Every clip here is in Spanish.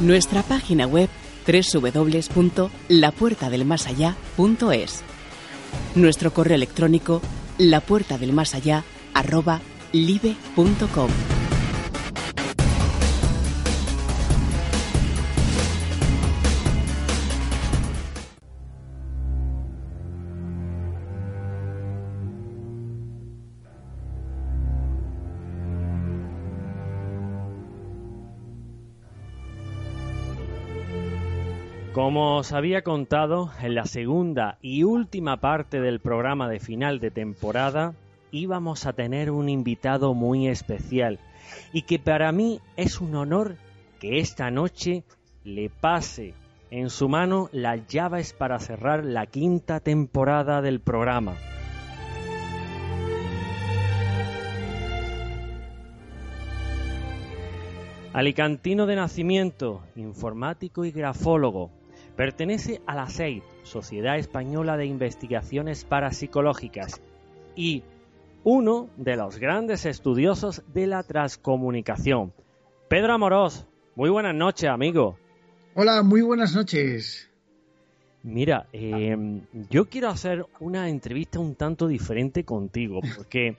Nuestra página web www.lapuertadelmasallá.es. Nuestro correo electrónico lapuertadelmasallá@live.com. Como os había contado, en la segunda y última parte del programa de final de temporada íbamos a tener un invitado muy especial y que para mí es un honor que esta noche le pase en su mano las llaves para cerrar la quinta temporada del programa. Alicantino de nacimiento, informático y grafólogo, Pertenece a la SEID, Sociedad Española de Investigaciones Parapsicológicas, y uno de los grandes estudiosos de la transcomunicación. Pedro Amorós, muy buenas noches, amigo. Hola, muy buenas noches. Mira, em, yo quiero hacer una entrevista un tanto diferente contigo, porque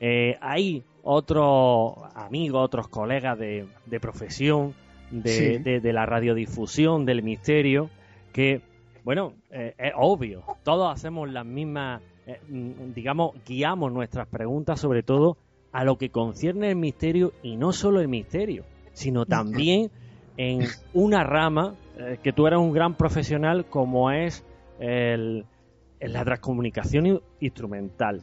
eh, hay otros amigos, otros colegas de profesión de, la radiodifusión del misterio, que, bueno, eh, es obvio, todos hacemos las mismas, eh, mm, digamos, guiamos nuestras preguntas sobre todo a lo que concierne el misterio y no solo el misterio, sino también en una rama eh, que tú eres un gran profesional como es el, la transcomunicación instrumental,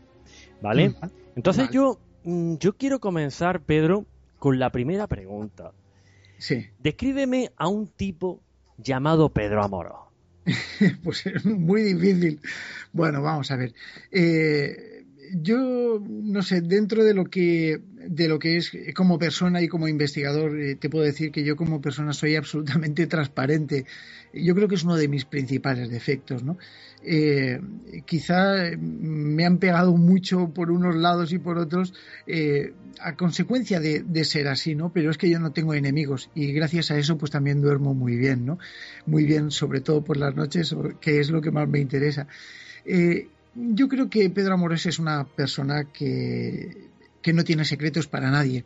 ¿vale? Entonces yo, mm, yo quiero comenzar, Pedro, con la primera pregunta. Sí. Descríbeme a un tipo llamado Pedro Amoro. pues es muy difícil. Bueno, vamos a ver. Eh, yo no sé, dentro de lo que de lo que es como persona y como investigador, eh, te puedo decir que yo como persona soy absolutamente transparente. Yo creo que es uno de mis principales defectos, ¿no? Eh, quizá me han pegado mucho por unos lados y por otros eh, a consecuencia de, ser así, ¿no? Pero es que yo no tengo enemigos y gracias a eso pues también duermo muy bien, ¿no? Muy bien, sobre todo por las noches, que es lo que más me interesa. Eh, yo creo que Pedro Amores es una persona que, que no tiene secretos para nadie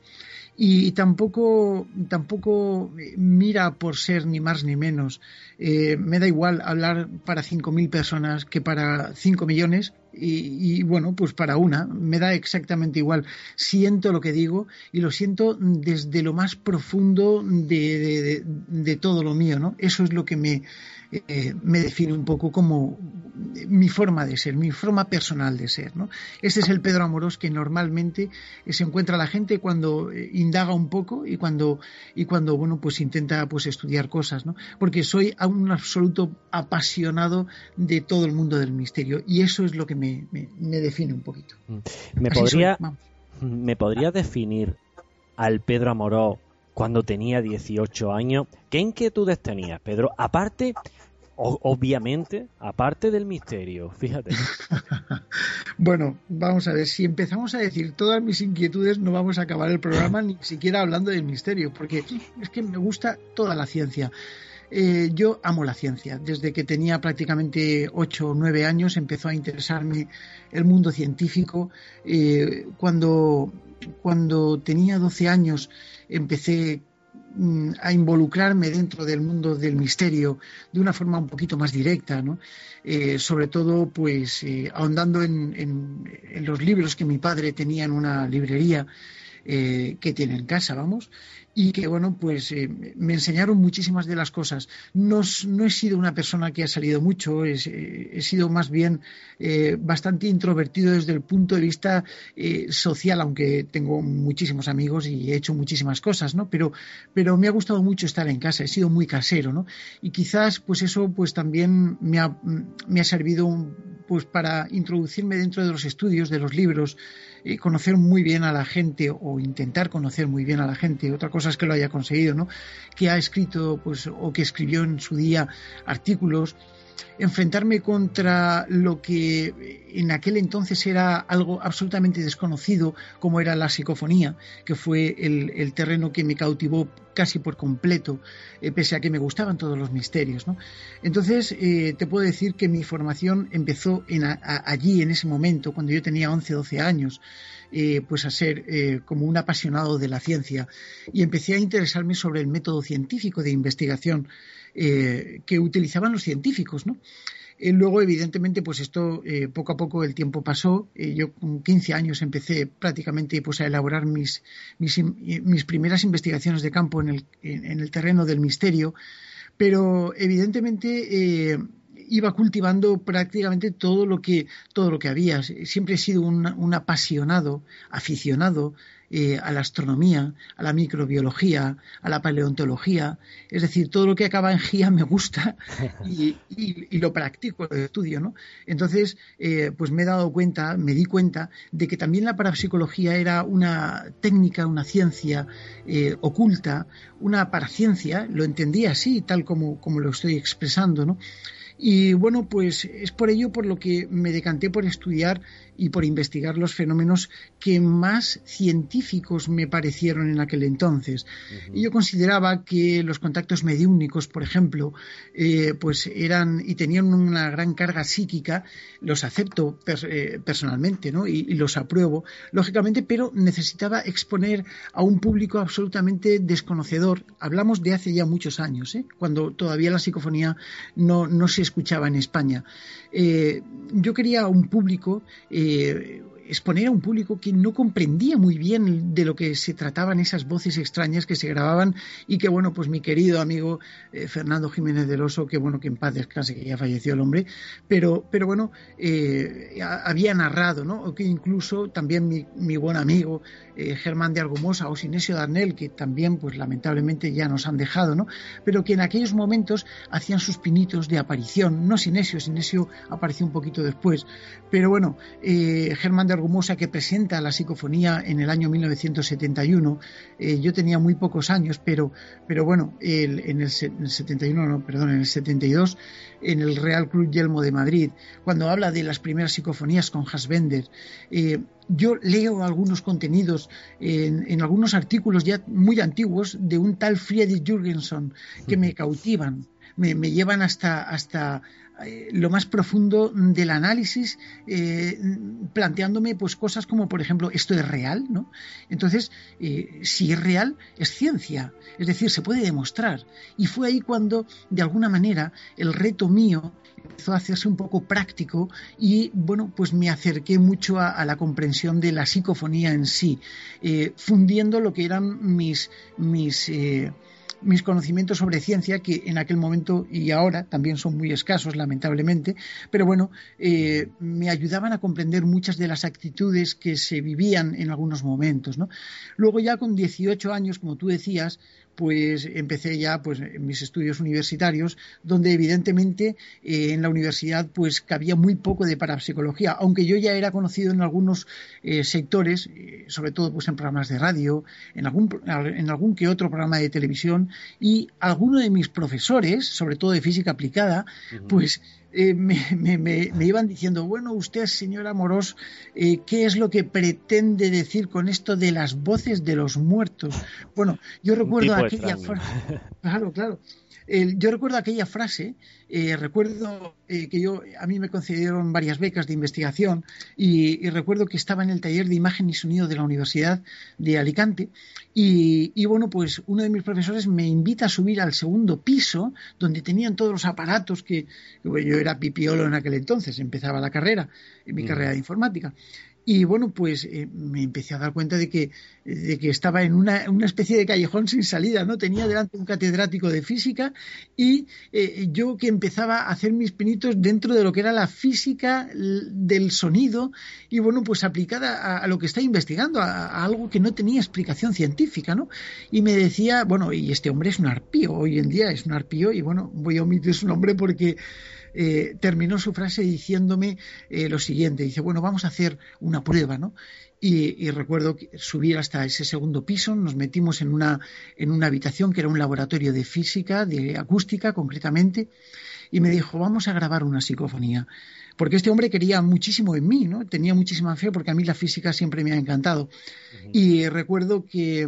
y tampoco, tampoco mira por ser ni más ni menos. Eh, me da igual hablar para 5.000 personas que para 5 millones y, bueno, pues para una, me da exactamente igual. Siento lo que digo y lo siento desde lo más profundo de, de todo lo mío, ¿no? Eso es lo que me, eh, me define un poco como mi forma de ser, mi forma personal de ser. ¿no? Este es el Pedro Amorós que normalmente se encuentra la gente cuando eh, indaga un poco y cuando, y cuando bueno, pues intenta pues, estudiar cosas, ¿no? porque soy un absoluto apasionado de todo el mundo del misterio y eso es lo que me, define un poquito. Mm. ¿Me podría, ¿Me podría definir al Pedro Amorós cuando tenía 18 años. ¿Qué inquietudes tenía, Pedro? Aparte, obviamente, aparte del misterio, fíjate. bueno, vamos a ver, si empezamos a decir todas mis inquietudes, no vamos a acabar el programa ni siquiera hablando del misterio, porque es que me gusta toda la ciencia. Eh, yo amo la ciencia. Desde que tenía prácticamente 8 o 9 años empezó a interesarme el mundo científico. Eh, cuando, cuando tenía 12 años empecé mm, a involucrarme dentro del mundo del misterio de una forma un poquito más directa. Eh, sobre todo pues ahondando en, los libros que mi padre tenía en una librería que tiene en casa, vamos, y que, bueno, pues eh, me enseñaron muchísimas de las cosas. No, he sido una persona que ha salido mucho, he, sido más bien eh, bastante introvertido desde el punto de vista eh, social, aunque tengo muchísimos amigos y he hecho muchísimas cosas, ¿no? Pero, pero me ha gustado mucho estar en casa, he sido muy casero, ¿no? Y quizás, pues eso, pues también me ha, me ha servido pues para introducirme dentro de los estudios, de los libros, conocer muy bien a la gente o intentar conocer muy bien a la gente. Otra cosa es que lo haya conseguido, ¿no? Que ha escrito, pues, o que escribió en su día artículos enfrentarme contra lo que en aquel entonces era algo absolutamente desconocido, como era la psicofonía, que fue el, terreno que me cautivó casi por completo, eh, pese a que me gustaban todos los misterios. Entonces, eh, te puedo decir que mi formación empezó allí, en ese momento, cuando yo tenía 11, 12 años. Eh, pues a ser como un apasionado de la ciencia y empecé a interesarme sobre el método científico de investigación eh, que utilizaban los científicos, ¿no? Eh, luego, evidentemente, pues esto eh, poco a poco el tiempo pasó. yo con 15 años empecé prácticamente pues, a elaborar mis, mis, primeras investigaciones de campo en el, en el, terreno del misterio, pero evidentemente iba cultivando prácticamente todo lo que todo lo que había. Siempre he sido un apasionado, aficionado eh, a la astronomía, a la microbiología, a la paleontología. Es decir, todo lo que acaba en GIA me gusta y, lo practico, lo estudio. ¿no? Entonces, eh, pues me he dado cuenta, me di cuenta de que también la parapsicología era una técnica, una ciencia eh, oculta, una paraciencia, lo entendía así, tal como, como lo estoy expresando. ¿no? Y bueno, pues es por ello por lo que me decanté por estudiar y por investigar los fenómenos que más científicos me parecieron en aquel entonces. Y yo consideraba que los contactos mediúnicos, por ejemplo, eh, pues eran y tenían una gran carga psíquica, los acepto eh, personalmente ¿no? Y, los apruebo, lógicamente, pero necesitaba exponer a un público absolutamente desconocedor. Hablamos de hace ya muchos años, ¿eh? cuando todavía la psicofonía no, no se escuchaba en España. yo quería un público eh, exponer a un público que no comprendía muy bien de lo que se trataban esas voces extrañas que se grababan y que, bueno, pues mi querido amigo eh, Fernando Jiménez del Oso, que bueno, que en paz descanse, que ya falleció el hombre, pero, pero bueno, eh, había narrado, ¿no? O que incluso también mi, mi buen amigo eh, Germán de Argumosa o Sinesio Darnell, que también, pues lamentablemente ya nos han dejado, ¿no? Pero que en aquellos momentos hacían sus pinitos de aparición, no Sinesio, Sinesio apareció un poquito después, pero bueno, Germán de Argumosa que presenta la psicofonía en el año 1971. Eh, yo tenía muy pocos años, pero, pero bueno, en, el, 71, no, perdón, en el 72, en el Real Club Yelmo de Madrid, cuando habla de las primeras psicofonías con Hasbender, eh, yo leo algunos contenidos en, algunos artículos ya muy antiguos de un tal Friedrich Jürgenson que me cautivan, me, me llevan hasta, hasta, eh, lo más profundo del análisis, eh, planteándome pues cosas como, por ejemplo, esto es real, ¿no? Entonces, eh, si es real, es ciencia, es decir, se puede demostrar. Y fue ahí cuando, de alguna manera, el reto mío empezó a hacerse un poco práctico y, bueno, pues me acerqué mucho a, la comprensión de la psicofonía en sí, fundiendo lo que eran mis, mis mis conocimientos sobre ciencia, que en aquel momento y ahora también son muy escasos, lamentablemente, pero bueno, eh, me ayudaban a comprender muchas de las actitudes que se vivían en algunos momentos. ¿no? Luego ya con 18 años, como tú decías, pues empecé ya pues mis estudios universitarios donde evidentemente eh, en la universidad pues cabía muy poco de parapsicología aunque yo ya era conocido en algunos eh, sectores eh, sobre todo pues en programas de radio en algún en algún que otro programa de televisión y algunos de mis profesores sobre todo de física aplicada pues eh, me, me, iban diciendo, bueno, usted, señora Morós, eh, ¿qué es lo que pretende decir con esto de las voces de los muertos? Bueno, yo recuerdo aquella frase. Claro, claro yo recuerdo aquella frase, eh, recuerdo eh, que yo a mí me concedieron varias becas de investigación y, recuerdo que estaba en el taller de imagen y sonido de la Universidad de Alicante y, bueno, pues uno de mis profesores me invita a subir al segundo piso donde tenían todos los aparatos que, yo era pipiolo en aquel entonces, empezaba la carrera, mi mm. carrera de informática. Y bueno, pues eh, me empecé a dar cuenta de que, de que estaba en una, una, especie de callejón sin salida, ¿no? Tenía delante un catedrático de física y eh, yo que empezaba a hacer mis pinitos dentro de lo que era la física del sonido y bueno, pues aplicada a, lo que está investigando, a, algo que no tenía explicación científica, ¿no? Y me decía, bueno, y este hombre es un arpío, hoy en día es un arpío y bueno, voy a omitir su nombre porque eh, terminó su frase diciéndome eh, lo siguiente, dice, bueno, vamos a hacer una prueba, ¿no? Y, recuerdo subir hasta ese segundo piso, nos metimos en una, en una habitación que era un laboratorio de física, de acústica concretamente, y me dijo, vamos a grabar una psicofonía. Porque este hombre quería muchísimo en mí, ¿no? Tenía muchísima fe porque a mí la física siempre me ha encantado. Y recuerdo que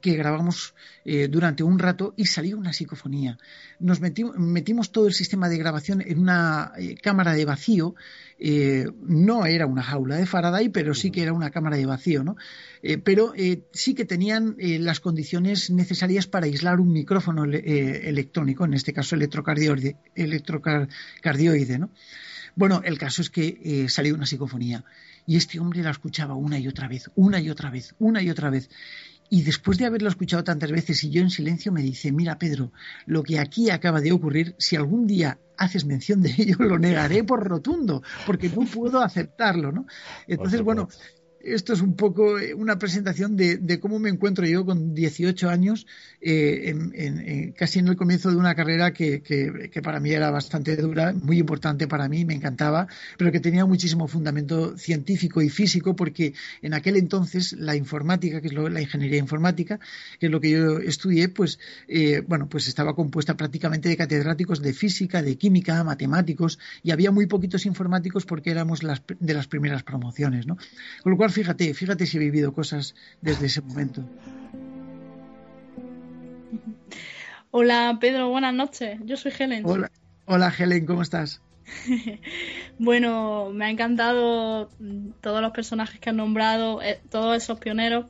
que grabamos eh, durante un rato y salió una psicofonía. Nos metimos, todo el sistema de grabación en una eh, cámara de vacío. Eh, no era una jaula de Faraday, pero sí que era una cámara de vacío, ¿no? pero sí que tenían las condiciones necesarias para aislar un micrófono electrónico, en este caso electrocardioide, electrocardioide, ¿no? Bueno, el caso es que salió una psicofonía y este hombre la escuchaba una y otra vez, una y otra vez, una y otra vez. Y después de haberlo escuchado tantas veces y yo en silencio me dice, mira Pedro, lo que aquí acaba de ocurrir, si algún día haces mención de ello, lo negaré por rotundo, porque no puedo aceptarlo, ¿no? Entonces, bueno, esto es un poco eh, una presentación de, cómo me encuentro yo con 18 años, eh, casi en el comienzo de una carrera que, para mí era bastante dura, muy importante para mí, me encantaba, pero que tenía muchísimo fundamento científico y físico, porque en aquel entonces la informática, que es la ingeniería informática, que es lo que yo estudié, pues, eh, bueno, pues estaba compuesta prácticamente de catedráticos de física, de química, matemáticos, y había muy poquitos informáticos porque éramos las, de las primeras promociones, ¿no? Con lo cual, fíjate, fíjate si he vivido cosas desde ese momento. Hola Pedro, buenas noches. Yo soy Helen. Hola, hola Helen, ¿cómo estás? bueno, me ha encantado todos los personajes que han nombrado, eh, todos esos pioneros.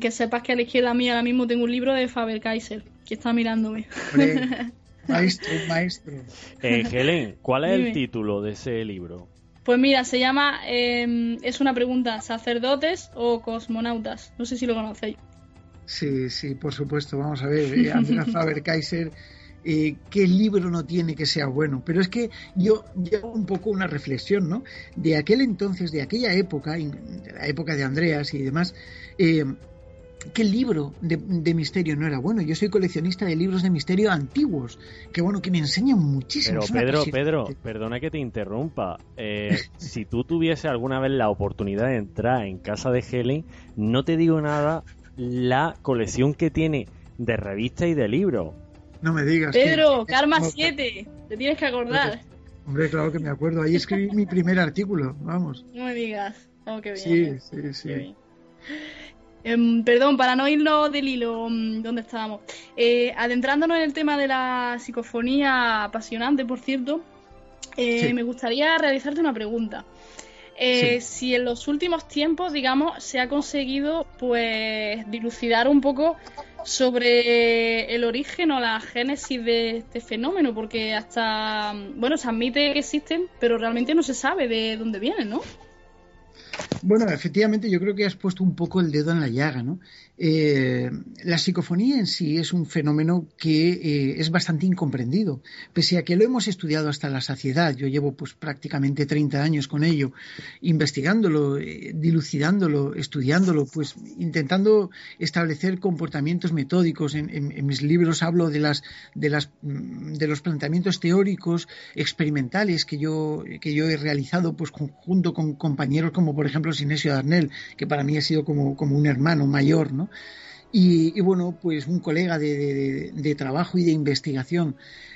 Que sepas que a la izquierda mía ahora mismo tengo un libro de Faber Kaiser, que está mirándome. maestro, maestro. Eh, Helen, ¿cuál es el título de ese libro? Pues mira, se llama, em, es una pregunta, ¿sacerdotes o cosmonautas? No sé si lo conocéis. Sí, sí, por supuesto. Vamos a ver, eh, Andrea Faber-Kaiser, eh, ¿qué libro no tiene que sea bueno? Pero es que yo llevo un poco una reflexión, ¿no? De aquel entonces, de aquella época, de la época de Andreas y demás, eh, ¿Qué libro de, misterio no era bueno? Yo soy coleccionista de libros de misterio antiguos, que bueno, que me enseñan muchísimo. Pero Pedro, Pedro, perdona que te interrumpa. Eh, si tú tuviese alguna vez la oportunidad de entrar en casa de Helen, no te digo nada la colección que tiene de revistas y de libros. No me digas. Pedro, Karma 7, te tienes que acordar. Hombre, claro que me acuerdo. Ahí escribí mi primer artículo, vamos. No me digas. Oh, qué bien. Sí, sí, sí. Em, perdón, para no irnos del hilo, mm, ¿dónde estábamos? Eh, adentrándonos en el tema de la psicofonía apasionante, por cierto, eh, me gustaría realizarte una pregunta. Eh, si en los últimos tiempos, digamos, se ha conseguido, pues, dilucidar un poco sobre el origen o la génesis de este fenómeno, porque hasta, bueno, se admite que existen, pero realmente no se sabe de dónde vienen, ¿no? Bueno, efectivamente, yo creo que has puesto un poco el dedo en la llaga, ¿no? Eh, la psicofonía en sí es un fenómeno que eh, es bastante incomprendido, pese a que lo hemos estudiado hasta la saciedad. Yo llevo pues prácticamente 30 años con ello, investigándolo, eh, dilucidándolo, estudiándolo, pues intentando establecer comportamientos metódicos. En, mis libros hablo de las, de mm, los planteamientos teóricos experimentales que yo que yo he realizado, pues junto con compañeros como por ejemplo Sinesio Darnell, que para mí ha sido como, como un hermano mayor, ¿no? Y, bueno, pues un colega de, trabajo y de investigación.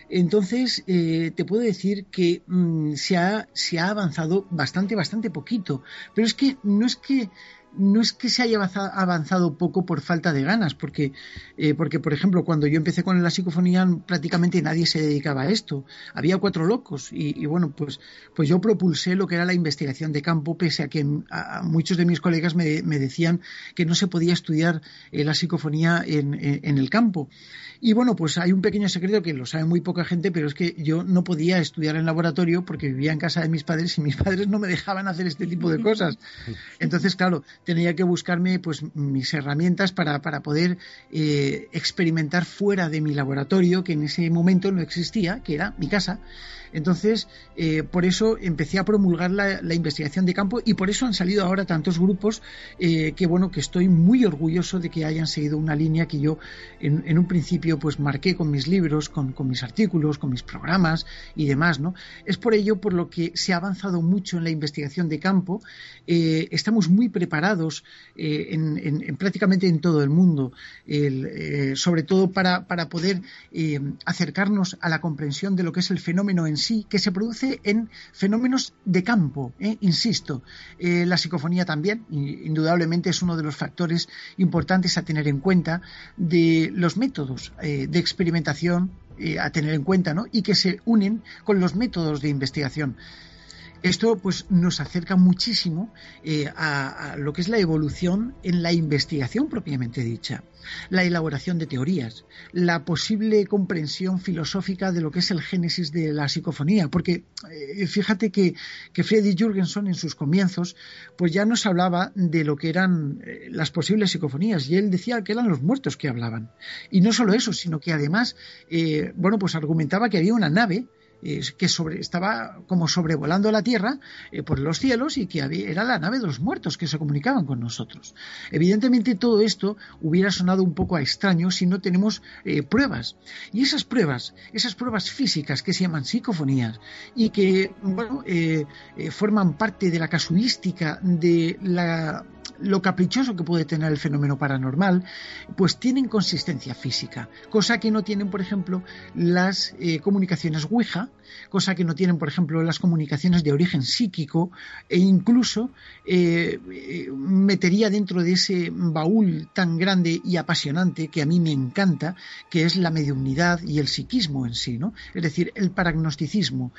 Entonces, eh, te puedo decir que mm, se, ha, se ha avanzado bastante, bastante poquito. Pero es que no es que no es que se haya avanzado poco por falta de ganas, porque, eh, porque, por ejemplo, cuando yo empecé con la psicofonía prácticamente nadie se dedicaba a esto. Había cuatro locos y, bueno, pues, pues yo propulsé lo que era la investigación de campo, pese a que muchos de mis colegas me, decían que no se podía estudiar eh, la psicofonía en, en el campo. Y bueno, pues hay un pequeño secreto que lo sabe muy poca gente, pero es que yo no podía estudiar en laboratorio porque vivía en casa de mis padres y mis padres no me dejaban hacer este tipo de cosas. Entonces, claro, tenía que buscarme pues mis herramientas para, para poder eh, experimentar fuera de mi laboratorio, que en ese momento no existía, que era mi casa. Entonces, eh, por eso empecé a promulgar la, investigación de campo y por eso han salido ahora tantos grupos eh, que, bueno, que estoy muy orgulloso de que hayan seguido una línea que yo en, un principio pues marqué con mis libros, con, mis artículos, con mis programas y demás, ¿no? Es por ello por lo que se ha avanzado mucho en la investigación de campo. Estamos muy preparados aplicados en, prácticamente en todo el mundo, sobre todo para, poder acercarnos a la comprensión de lo que es el fenómeno en sí, que se produce en fenómenos de campo, insisto. la psicofonía también, indudablemente, es uno de los factores importantes a tener en cuenta de los métodos de experimentación eh, a tener en cuenta ¿no? y que se unen con los métodos de investigación. Esto pues nos acerca muchísimo eh, a, lo que es la evolución en la investigación propiamente dicha, la elaboración de teorías, la posible comprensión filosófica de lo que es el génesis de la psicofonía, porque eh, fíjate que, que Freddy Jürgenson en sus comienzos pues ya nos hablaba de lo que eran eh, las posibles psicofonías y él decía que eran los muertos que hablaban. Y no solo eso, sino que además, bueno, pues argumentaba que había una nave que sobre, estaba como sobrevolando la Tierra eh, por los cielos y que era la nave de los muertos que se comunicaban con nosotros. Evidentemente todo esto hubiera sonado un poco extraño si no tenemos eh, pruebas. Y esas pruebas, esas pruebas físicas que se llaman psicofonías y que eh, forman parte de la casuística de la lo caprichoso que puede tener el fenómeno paranormal, pues tienen consistencia física, cosa que no tienen, por ejemplo, las eh, comunicaciones Ouija, cosa que no tienen, por ejemplo, las comunicaciones de origen psíquico, e incluso eh, eh, metería dentro de ese baúl tan grande y apasionante que a mí me encanta, que es la mediunidad y el psiquismo en sí, ¿no? Es decir, el paragnosticismo.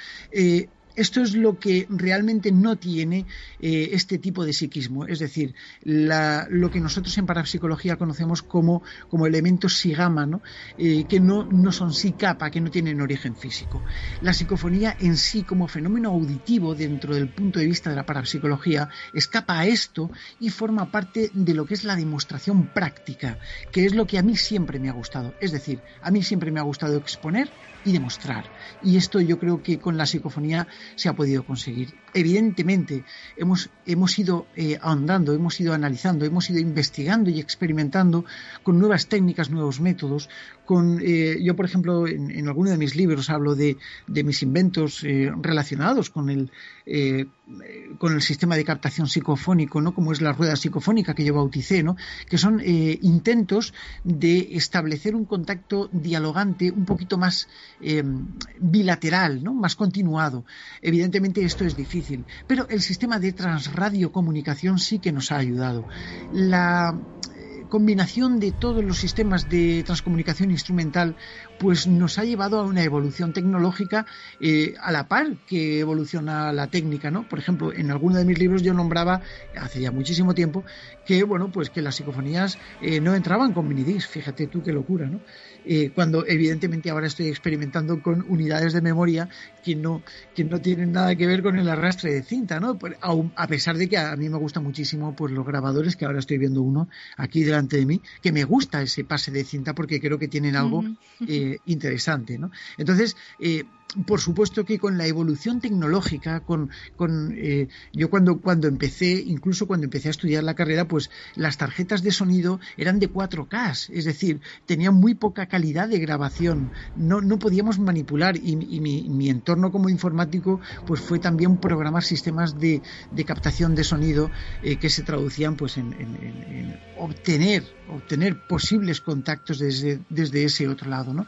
Esto es lo que realmente no tiene eh, este tipo de psiquismo, es decir, lo que nosotros en parapsicología conocemos como, como elementos sigama, ¿no? Eh, que no, no son capa, que no tienen origen físico. La psicofonía en sí, como fenómeno auditivo dentro del punto de vista de la parapsicología, escapa a esto y forma parte de lo que es la demostración práctica, que es lo que a mí siempre me ha gustado. Es decir, a mí siempre me ha gustado exponer y demostrar. Y esto yo creo que con la psicofonía se ha podido conseguir. Evidentemente, hemos, hemos ido eh, ahondando, hemos ido analizando, hemos ido investigando y experimentando con nuevas técnicas, nuevos métodos. Con, eh, yo, por ejemplo, en, alguno de mis libros hablo de, mis inventos eh, relacionados con el, con el sistema de captación psicofónico, ¿no? como es la rueda psicofónica que yo bauticé, ¿no? que son intentos de establecer un contacto dialogante un poquito más bilateral, ¿no? más continuado. Evidentemente esto es difícil, pero el sistema de transradiocomunicación sí que nos ha ayudado. La eh, combinación de todos los sistemas de transcomunicación instrumental pues nos ha llevado a una evolución tecnológica eh, a la par que evoluciona la técnica, ¿no? Por ejemplo, en alguno de mis libros yo nombraba hace ya muchísimo tiempo que bueno, pues que las psicofonías eh, no entraban con minidis, fíjate tú qué locura, ¿no? Eh, cuando evidentemente ahora estoy experimentando con unidades de memoria que no, que no tienen nada que ver con el arrastre de cinta, ¿no? Pues, a, pesar de que a mí me gusta muchísimo pues los grabadores, que ahora estoy viendo uno aquí delante de mí, que me gusta ese pase de cinta porque creo que tienen algo interesante. ¿no? Entonces, eh, por supuesto que con la evolución tecnológica, con, eh, yo cuando, cuando empecé, incluso cuando empecé a estudiar la carrera, pues las tarjetas de sonido eran de 4K, es decir, tenían muy poca calidad de grabación, no, no podíamos manipular y, mi, entorno como informático pues fue también programar sistemas de, captación de sonido eh, que se traducían pues en, obtener, obtener posibles contactos desde, desde ese otro lado, ¿no?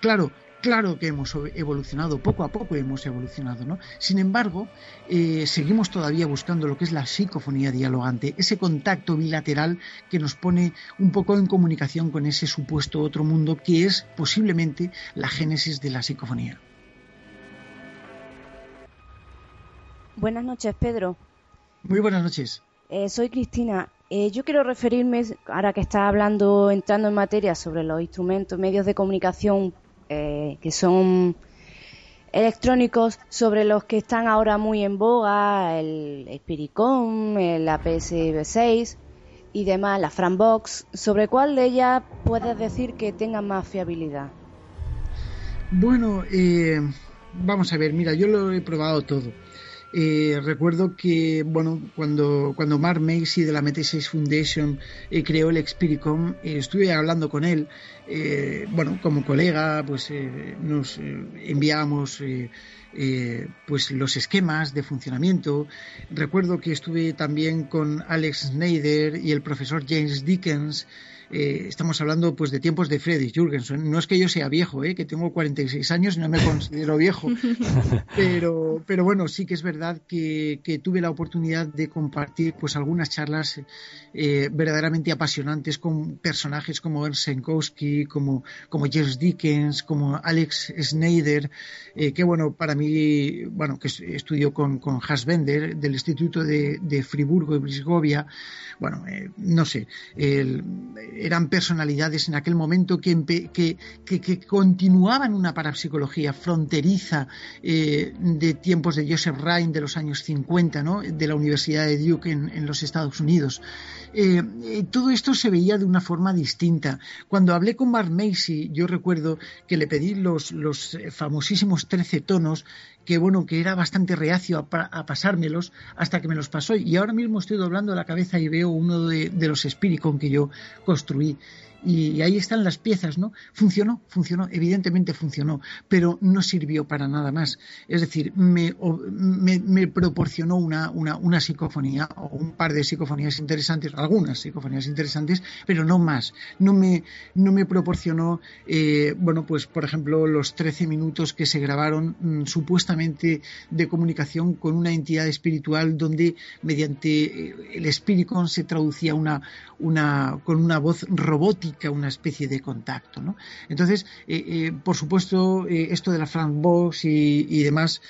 Claro, claro que hemos evolucionado, poco a poco hemos evolucionado, ¿no? Sin embargo, eh, seguimos todavía buscando lo que es la psicofonía dialogante, ese contacto bilateral que nos pone un poco en comunicación con ese supuesto otro mundo que es posiblemente la génesis de la psicofonía. Buenas noches, Pedro. Muy buenas noches. Eh, soy Cristina. Eh, yo quiero referirme, ahora que está hablando, entrando en materia sobre los instrumentos, medios de comunicación eh, que son electrónicos sobre los que están ahora muy en boga, el Spiricom, la PSB6 y demás, la Frambox, ¿sobre cuál de ellas puedes decir que tenga más fiabilidad? Bueno, eh, vamos a ver, mira, yo lo he probado todo. Eh, recuerdo que, bueno, cuando, cuando Mark Macy de la MT6 Foundation eh, creó el Expiricom, eh, estuve hablando con él, bueno, como colega, pues nos enviamos eh, pues los esquemas de funcionamiento. Recuerdo que estuve también con Alex Snyder y el profesor James Dickens eh, estamos hablando pues de tiempos de Freddy Jurgensen. No es que yo sea viejo, ¿eh? que tengo 46 años y no me considero viejo, pero, pero bueno, sí que es verdad que, tuve la oportunidad de compartir pues algunas charlas eh, verdaderamente apasionantes con personajes como Ernst Senkowski, como, como James Dickens, como Alex Snyder, que bueno, para mí, bueno, que estudió con, con Bender del Instituto de, de Friburgo y Brisgovia, bueno, no sé, el, eran personalidades en aquel momento que, que, continuaban una parapsicología fronteriza eh, de tiempos de Joseph Ryan de los años 50, ¿no? de la Universidad de Duke en, los Estados Unidos. Eh, eh, todo esto se veía de una forma distinta. Cuando hablé con Mark Macy, yo recuerdo que le pedí los, los famosísimos 13 tonos que bueno, que era bastante reacio a, pasármelos hasta que me los pasó. Y ahora mismo estoy doblando la cabeza y veo uno de, los Spiricon que yo construí y ahí están las piezas, ¿no? Funcionó, funcionó, evidentemente funcionó, pero no sirvió para nada más. Es decir, me, me, proporcionó una, una, una, psicofonía o un par de psicofonías interesantes, algunas psicofonías interesantes, pero no más. No me, no me proporcionó, eh, bueno, pues por ejemplo, los 13 minutos que se grabaron mm, supuestamente de comunicación con una entidad espiritual donde mediante eh, el espíritu se traducía una, una, con una voz robótica una especie de contacto. ¿no? Entonces, eh, eh, por supuesto, eh, esto de la Frank Box y, demás,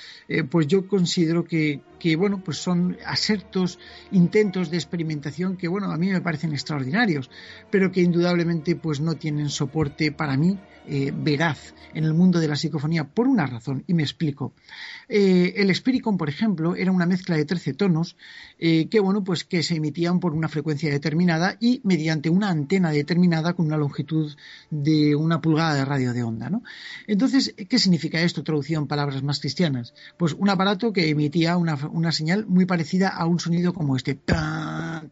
pues yo considero que, que, bueno, pues son asertos, intentos de experimentación que, bueno, a mí me parecen extraordinarios, pero que indudablemente pues no tienen soporte para mí veraz en el mundo de la psicofonía por una razón, y me explico. Eh, el Spiricon, por ejemplo, era una mezcla de 13 tonos eh, que, bueno, pues que se emitían por una frecuencia determinada y mediante una antena determinada con una longitud de una pulgada de radio de onda. ¿no? Entonces, ¿qué significa esto traducido en palabras más cristianas? Pues un aparato que emitía una, señal muy parecida a un sonido como este,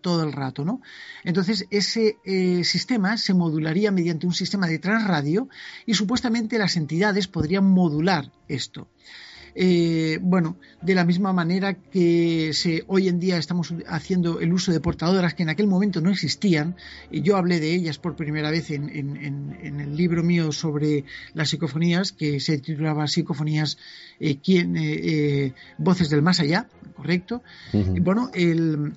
todo el rato. ¿no? Entonces, ese eh, sistema se modularía mediante un sistema de transradio y supuestamente las entidades podrían modular esto. Eh, bueno, de la misma manera que se, hoy en día estamos haciendo el uso de portadoras que en aquel momento no existían, y yo hablé de ellas por primera vez en, el libro mío sobre las psicofonías, que se titulaba Psicofonías, eh, eh, Voces del Más Allá, ¿correcto? Bueno, el,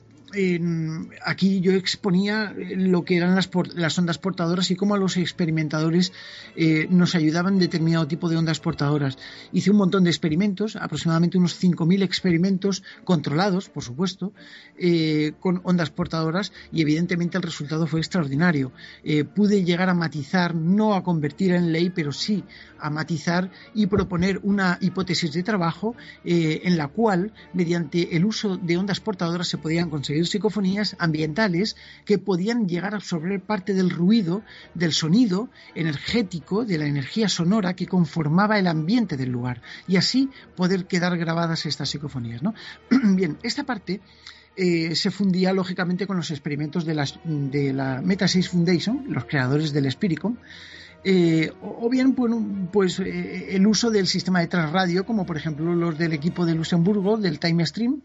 aquí yo exponía lo que eran las, las ondas portadoras y cómo los experimentadores eh, nos ayudaban determinado tipo de ondas portadoras. Hice un montón de experimentos, aproximadamente unos 5.000 experimentos controlados, por supuesto, eh, con ondas portadoras y evidentemente el resultado fue extraordinario. Eh, pude llegar a matizar, no a convertir en ley, pero sí a matizar y proponer una hipótesis de trabajo en la cual, mediante el uso de ondas portadoras, se podían conseguir psicofonías ambientales que podían llegar a absorber parte del ruido, del sonido energético, de la energía sonora que conformaba el ambiente del lugar y así poder quedar grabadas estas psicofonías. ¿no? Bien, esta parte eh, se fundía lógicamente con los experimentos de, las, de la Meta 6 Foundation, los creadores del Spiricom, eh, o bien pues eh, el uso del sistema de transradio, como por ejemplo los del equipo de Luxemburgo, del Time Stream,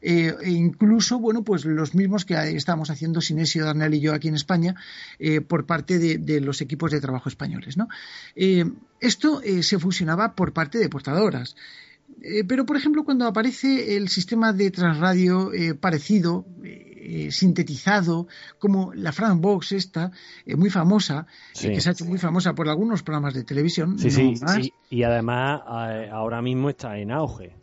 eh, e incluso, bueno, pues los mismos que estamos haciendo Sinesio, Darnell y yo aquí en España eh, por parte de, los equipos de trabajo españoles, ¿no? Eh, esto se fusionaba por parte de portadoras. pero, por ejemplo, cuando aparece el sistema de transradio parecido, sintetizado, como la Fran Box esta, muy famosa, que se ha hecho muy famosa por algunos programas de televisión. Sí, sí, sí, y además ahora mismo está en auge.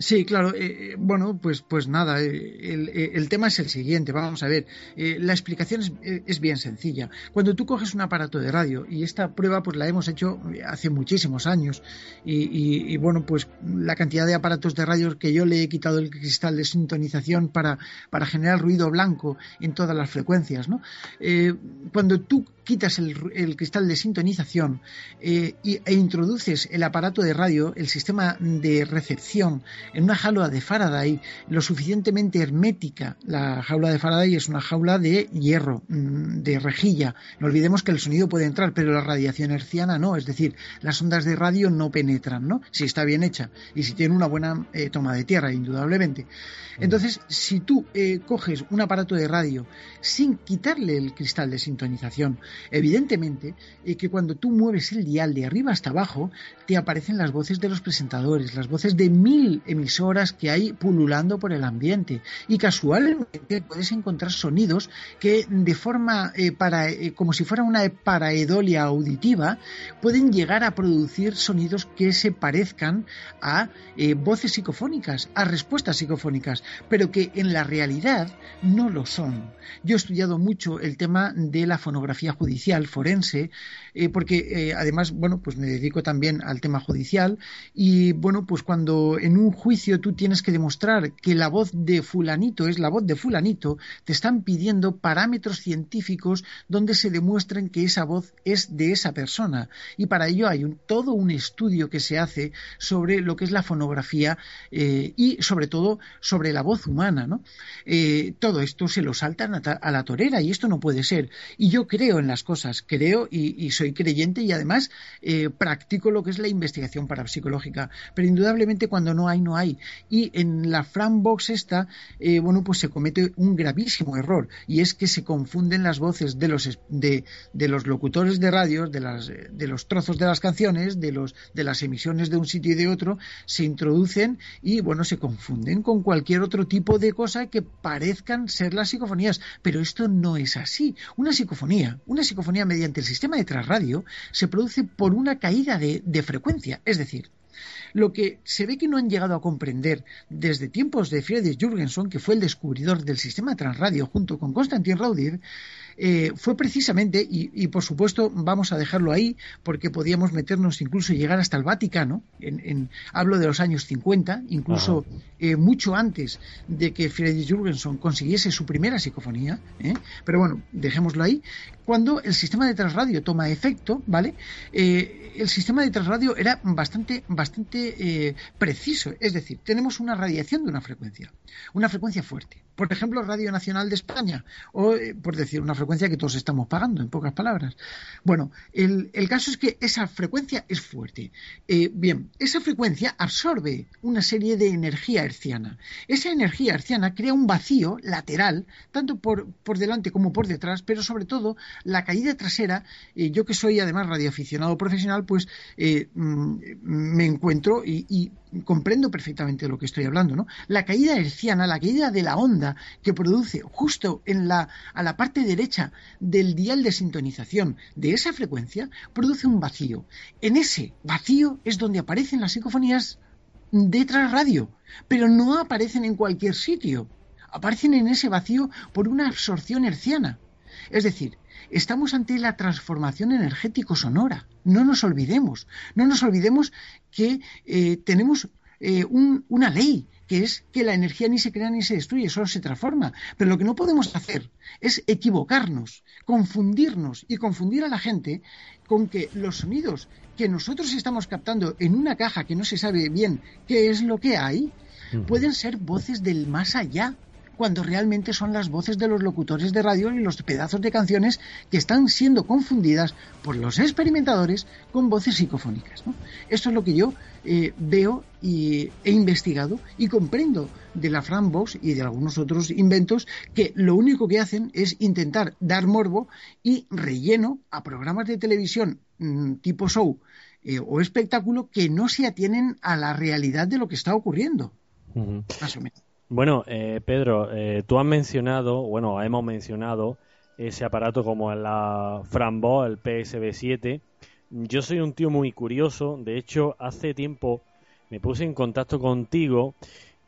Sí, claro. Eh, eh, bueno, pues, pues nada, eh, el, tema es el siguiente. Vamos a ver, la explicación es, bien sencilla. Cuando tú coges un aparato de radio, y esta prueba pues la hemos hecho hace muchísimos años, y, bueno, pues la cantidad de aparatos de radio que yo le he quitado el cristal de sintonización para, para generar ruido blanco en todas las frecuencias, ¿no? cuando tú quitas el, cristal de sintonización e introduces el aparato de radio, el sistema de recepción, en una jaula de Faraday lo suficientemente hermética. La jaula de Faraday es una jaula de hierro, mm, de rejilla. No olvidemos que el sonido puede entrar, pero la radiación herciana no. Es decir, las ondas de radio no penetran, ¿no? Si está bien hecha y si tiene una buena eh, toma de tierra, indudablemente. Mm. Entonces, si tú eh, coges un aparato de radio sin quitarle el cristal de sintonización, evidentemente eh, que cuando tú mueves el dial de arriba hasta abajo, te aparecen las voces de los presentadores, las voces de mil emisoras que hay pululando por el ambiente. Y casualmente puedes encontrar sonidos que de forma eh, para, como si fuera una paraedolia auditiva, pueden llegar a producir sonidos que se parezcan a voces psicofónicas, a respuestas psicofónicas pero que en la realidad no lo son. Yo he estudiado mucho el tema de la fonografía judicial forense, eh, porque eh, además, bueno, pues me dedico también al tema judicial y bueno, pues cuando en un juicio tú tienes que demostrar que la voz de fulanito es la voz de fulanito, te están pidiendo parámetros científicos donde se demuestren que esa voz es de esa persona y para ello hay todo un estudio que se hace sobre lo que es la fonografía eh, y sobre todo sobre la voz humana, ¿no? todo esto se lo saltan a, la torera y esto no puede ser. Y yo creo en las cosas, creo y, y soy creyente y además eh, practico lo que es la investigación parapsicológica. Pero indudablemente cuando no hay, no hay. Y en la Box esta, eh, bueno, pues se comete un gravísimo error y es que se confunden las voces de los, de, los locutores de radios, de, las, de los trozos de las canciones, de, los, de las emisiones de un sitio y de otro, se introducen y, bueno, se confunden con cualquier otro tipo de cosa que parezcan ser las psicofonías. Pero esto no es así. Una psicofonía, una psicofonía mediante el sistema de radio se produce por una caída de frecuencia. Es decir, lo que se ve que no han llegado a comprender desde tiempos de Friedrich Jürgenson, que fue el descubridor del sistema transradio junto con Konstantin Raudir, eh, fue precisamente, y, por supuesto vamos a dejarlo ahí, porque podíamos meternos incluso y llegar hasta el Vaticano, en, hablo de los años 50, incluso eh, mucho antes de que Friedrich Jürgenson consiguiese su primera psicofonía, ¿eh? pero bueno, dejémoslo ahí, cuando el sistema de transradio toma efecto, ¿vale? el sistema de transradio era bastante, bastante preciso, es decir, tenemos una radiación de una frecuencia, una frecuencia fuerte por ejemplo, Radio Nacional de España, o eh, por decir una frecuencia que todos estamos pagando, en pocas palabras. Bueno, el, caso es que esa frecuencia es fuerte. Eh, bien, esa frecuencia absorbe una serie de energía herciana. Esa energía herciana crea un vacío lateral, tanto por, por delante como por detrás, pero sobre todo la caída trasera, eh, yo que soy además radioaficionado profesional, pues mm, me encuentro y comprendo perfectamente lo que estoy hablando, ¿no? La caída herciana, la caída de la onda que produce justo en la, a la parte derecha del dial de sintonización de esa frecuencia, produce un vacío. En ese vacío es donde aparecen las psicofonías de radio, pero no aparecen en cualquier sitio. Aparecen en ese vacío por una absorción herciana. Es decir, estamos ante la transformación energético sonora. No nos olvidemos, no nos olvidemos que eh, tenemos eh, una ley, que es que la energía ni se crea ni se destruye, solo se transforma. Pero lo que no podemos hacer es equivocarnos, confundirnos y confundir a la gente con que los sonidos que nosotros estamos captando en una caja que no se sabe bien qué es lo que hay, pueden ser voces del más allá cuando realmente son las voces de los locutores de radio y los pedazos de canciones que están siendo confundidas por los experimentadores con voces psicofónicas. Esto es lo que yo eh, veo y he investigado y comprendo de la Box y de algunos otros inventos que lo único que hacen es intentar dar morbo y relleno a programas de televisión mm, tipo show eh, o espectáculo que no se atienen a la realidad de lo que está ocurriendo. Más o menos. Bueno, eh, Pedro, eh, tú has mencionado, bueno, hemos mencionado ese aparato como la Frambo, el PSB7. Yo soy un tío muy curioso, de hecho, hace tiempo me puse en contacto contigo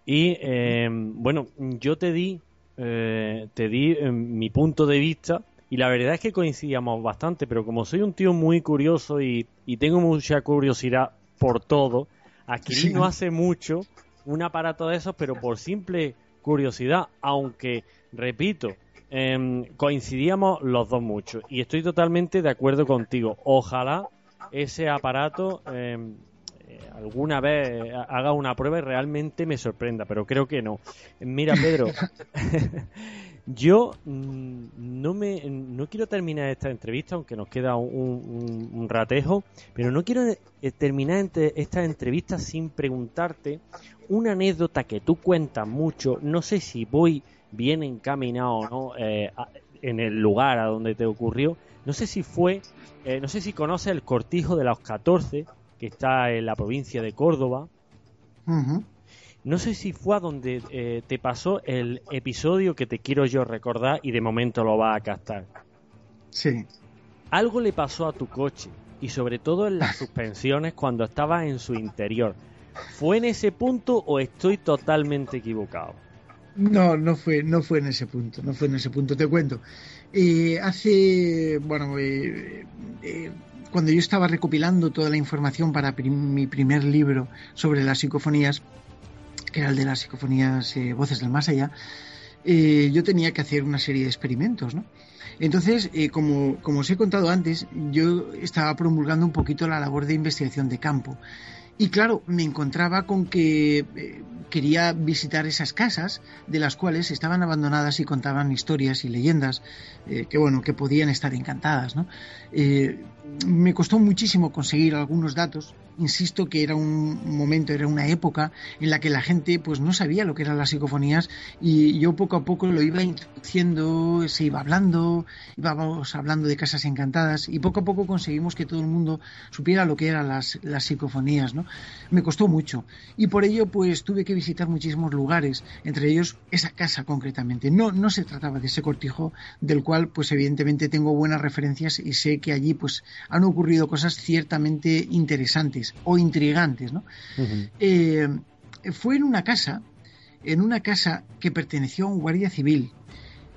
y, eh, bueno, yo te di, te di mi punto de vista y la verdad es que coincidíamos bastante, pero como soy un tío muy curioso y, tengo mucha curiosidad por todo, aquí no hace mucho un aparato de esos, pero por simple curiosidad, aunque, repito, em, coincidíamos los dos mucho. Y estoy totalmente de acuerdo contigo. Ojalá ese aparato, em, eh, alguna vez haga una prueba y realmente me sorprenda, pero creo que no. Mira, Pedro, yo mm, no me no quiero terminar esta entrevista, aunque nos queda un, ratejo, pero no quiero eh, terminar esta entrevista sin preguntarte una anécdota que tú cuentas mucho. No sé si voy bien encaminado o no eh, en el lugar a donde te ocurrió. No sé si fue, eh, no sé si conoces el cortijo de los 14, que está en la provincia de Córdoba. No sé si fue a donde eh, te pasó el episodio que te quiero yo recordar y de momento lo va a captar. Sí. Algo le pasó a tu coche y sobre todo en las suspensiones cuando estaba en su interior. ¿Fue en ese punto o estoy totalmente equivocado? No, no fue, no fue en ese punto, no fue en ese punto, te cuento. Eh, hace, bueno, eh, eh, cuando yo estaba recopilando toda la información para mi primer libro sobre las psicofonías, era el de las psicofonías Voces del Más Allá, yo tenía que hacer una serie de experimentos, ¿no? Entonces, como, como os he contado antes, yo estaba promulgando un poquito la labor de investigación de campo. Y claro, me encontraba con que quería visitar esas casas de las cuales estaban abandonadas y contaban historias y leyendas eh, que bueno que podían estar encantadas ¿no? Eh, me costó muchísimo conseguir algunos datos insisto que era un momento, era una época en la que la gente pues no sabía lo que eran las psicofonías y yo poco a poco lo iba introduciendo, se iba hablando, íbamos hablando de casas encantadas y poco a poco conseguimos que todo el mundo supiera lo que eran las, las psicofonías, ¿no? Me costó mucho y por ello pues tuve que visitar muchísimos lugares, entre ellos esa casa concretamente. No, no se trataba de ese cortijo del cual pues evidentemente tengo buenas referencias y sé que allí pues han ocurrido cosas ciertamente interesantes o intrigantes. ¿no? Eh, fue en una casa, en una casa que perteneció a un guardia civil,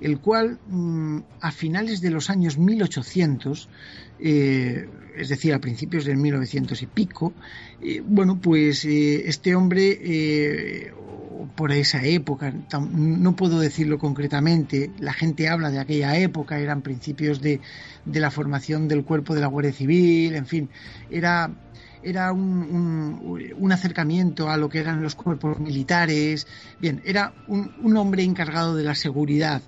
el cual mm, a finales de los años 1800, eh, es decir, a principios del 1900 y pico, eh, bueno, pues este hombre por esa época, no puedo decirlo concretamente, la gente habla de aquella época, eran principios de, de la formación del cuerpo de la Guardia Civil, en fin, era era un, acercamiento a lo que eran los cuerpos militares. Bien, era un, hombre encargado de la seguridad.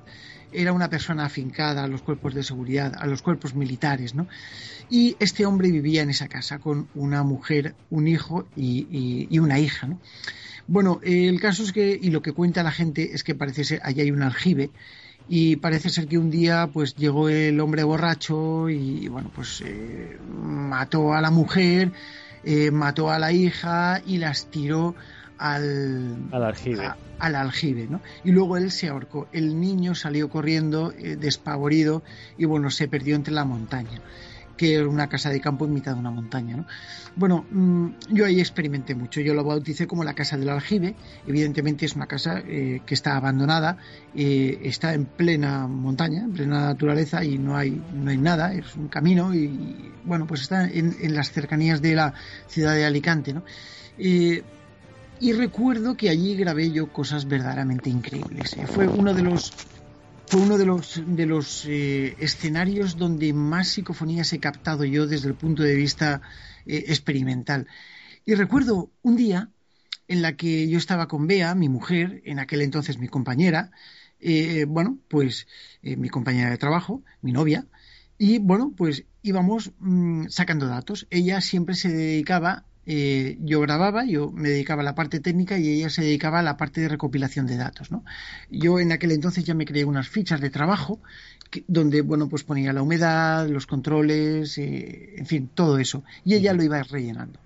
Era una persona afincada a los cuerpos de seguridad, a los cuerpos militares, ¿no? Y este hombre vivía en esa casa con una mujer, un hijo y, una hija, ¿no? Bueno, el caso es que, y lo que cuenta la gente es que parece ser, allí hay un aljibe, y parece ser que un día pues llegó el hombre borracho y bueno pues eh, mató a la mujer eh, mató a la hija y las tiró al, aljibe. al aljibe ¿no? Y luego él se ahorcó. El niño salió corriendo eh, despavorido y bueno, se perdió entre la montaña que era una casa de campo en mitad de una montaña. ¿no? Bueno, mm, yo ahí experimenté mucho. Yo lo bauticé como la casa del aljibe. Evidentemente es una casa eh, que está abandonada, eh, está en plena montaña, en plena naturaleza y no hay, no hay nada. Es un camino y, bueno, pues está en, las cercanías de la ciudad de Alicante. ¿no? Eh, y recuerdo que allí grabé yo cosas verdaderamente increíbles. Fue uno de los fue uno de los, de los eh, escenarios donde más psicofonías he captado yo desde el punto de vista eh, experimental. Y recuerdo un día en la que yo estaba con Bea, mi mujer, en aquel entonces mi compañera, eh, bueno, pues mi compañera de trabajo, mi novia, y bueno, pues íbamos mm, sacando datos. Ella siempre se dedicaba eh, yo grababa, yo me dedicaba a la parte técnica y ella se dedicaba a la parte de recopilación de datos. ¿no? Yo en aquel entonces ya me creé unas fichas de trabajo donde bueno pues ponía la humedad, los controles, eh, en fin, todo eso. Y ella lo iba rellenando.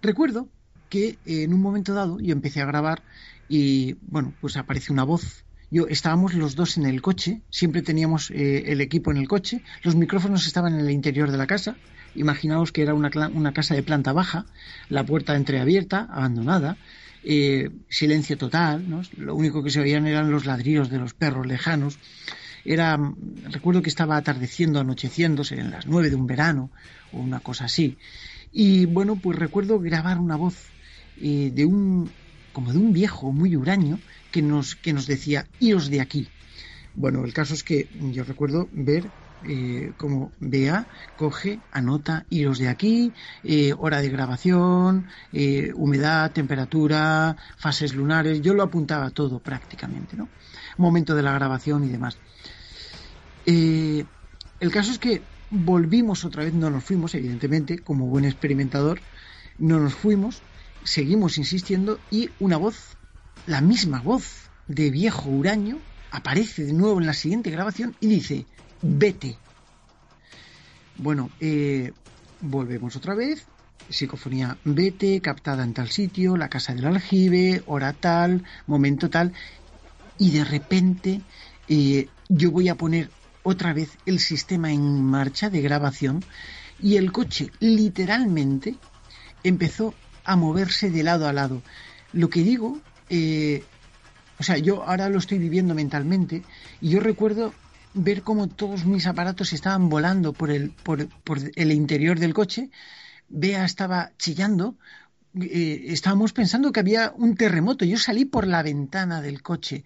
Recuerdo que en un momento dado yo empecé a grabar y bueno, pues aparece una voz yo estábamos los dos en el coche, siempre teníamos eh, el equipo en el coche, los micrófonos estaban en el interior de la casa Imaginaos que era una, una casa de planta baja, la puerta entreabierta, abandonada, eh, silencio total, lo único que se oían eran los ladridos de los perros lejanos. Era, recuerdo que estaba atardeciendo, anocheciendo, en las nueve de un verano o una cosa así. Y bueno, pues recuerdo grabar una voz eh, de un, como de un viejo muy huraño que nos, que nos decía, iros de aquí. Bueno, el caso es que yo recuerdo ver eh, como vea, coge, anota hilos de aquí, eh, hora de grabación, eh, humedad, temperatura, fases lunares, yo lo apuntaba todo prácticamente, ¿no? Momento de la grabación y demás. el caso es que volvimos otra vez, no nos fuimos, evidentemente, como buen experimentador, no nos fuimos, seguimos insistiendo y una voz, la misma voz de viejo huraño, aparece de nuevo en la siguiente grabación y dice, vete. Bueno, eh, volvemos otra vez. Psicofonía vete, captada en tal sitio, la casa del aljibe, hora tal, momento tal. Y de repente eh, yo voy a poner otra vez el sistema en marcha de grabación y el coche literalmente empezó a moverse de lado a lado. Lo que digo, eh, o sea, yo ahora lo estoy viviendo mentalmente y yo recuerdo ver cómo todos mis aparatos estaban volando por el, por, el interior del coche. Bea estaba chillando. Eh, estábamos pensando que había un terremoto. Yo salí por la ventana del coche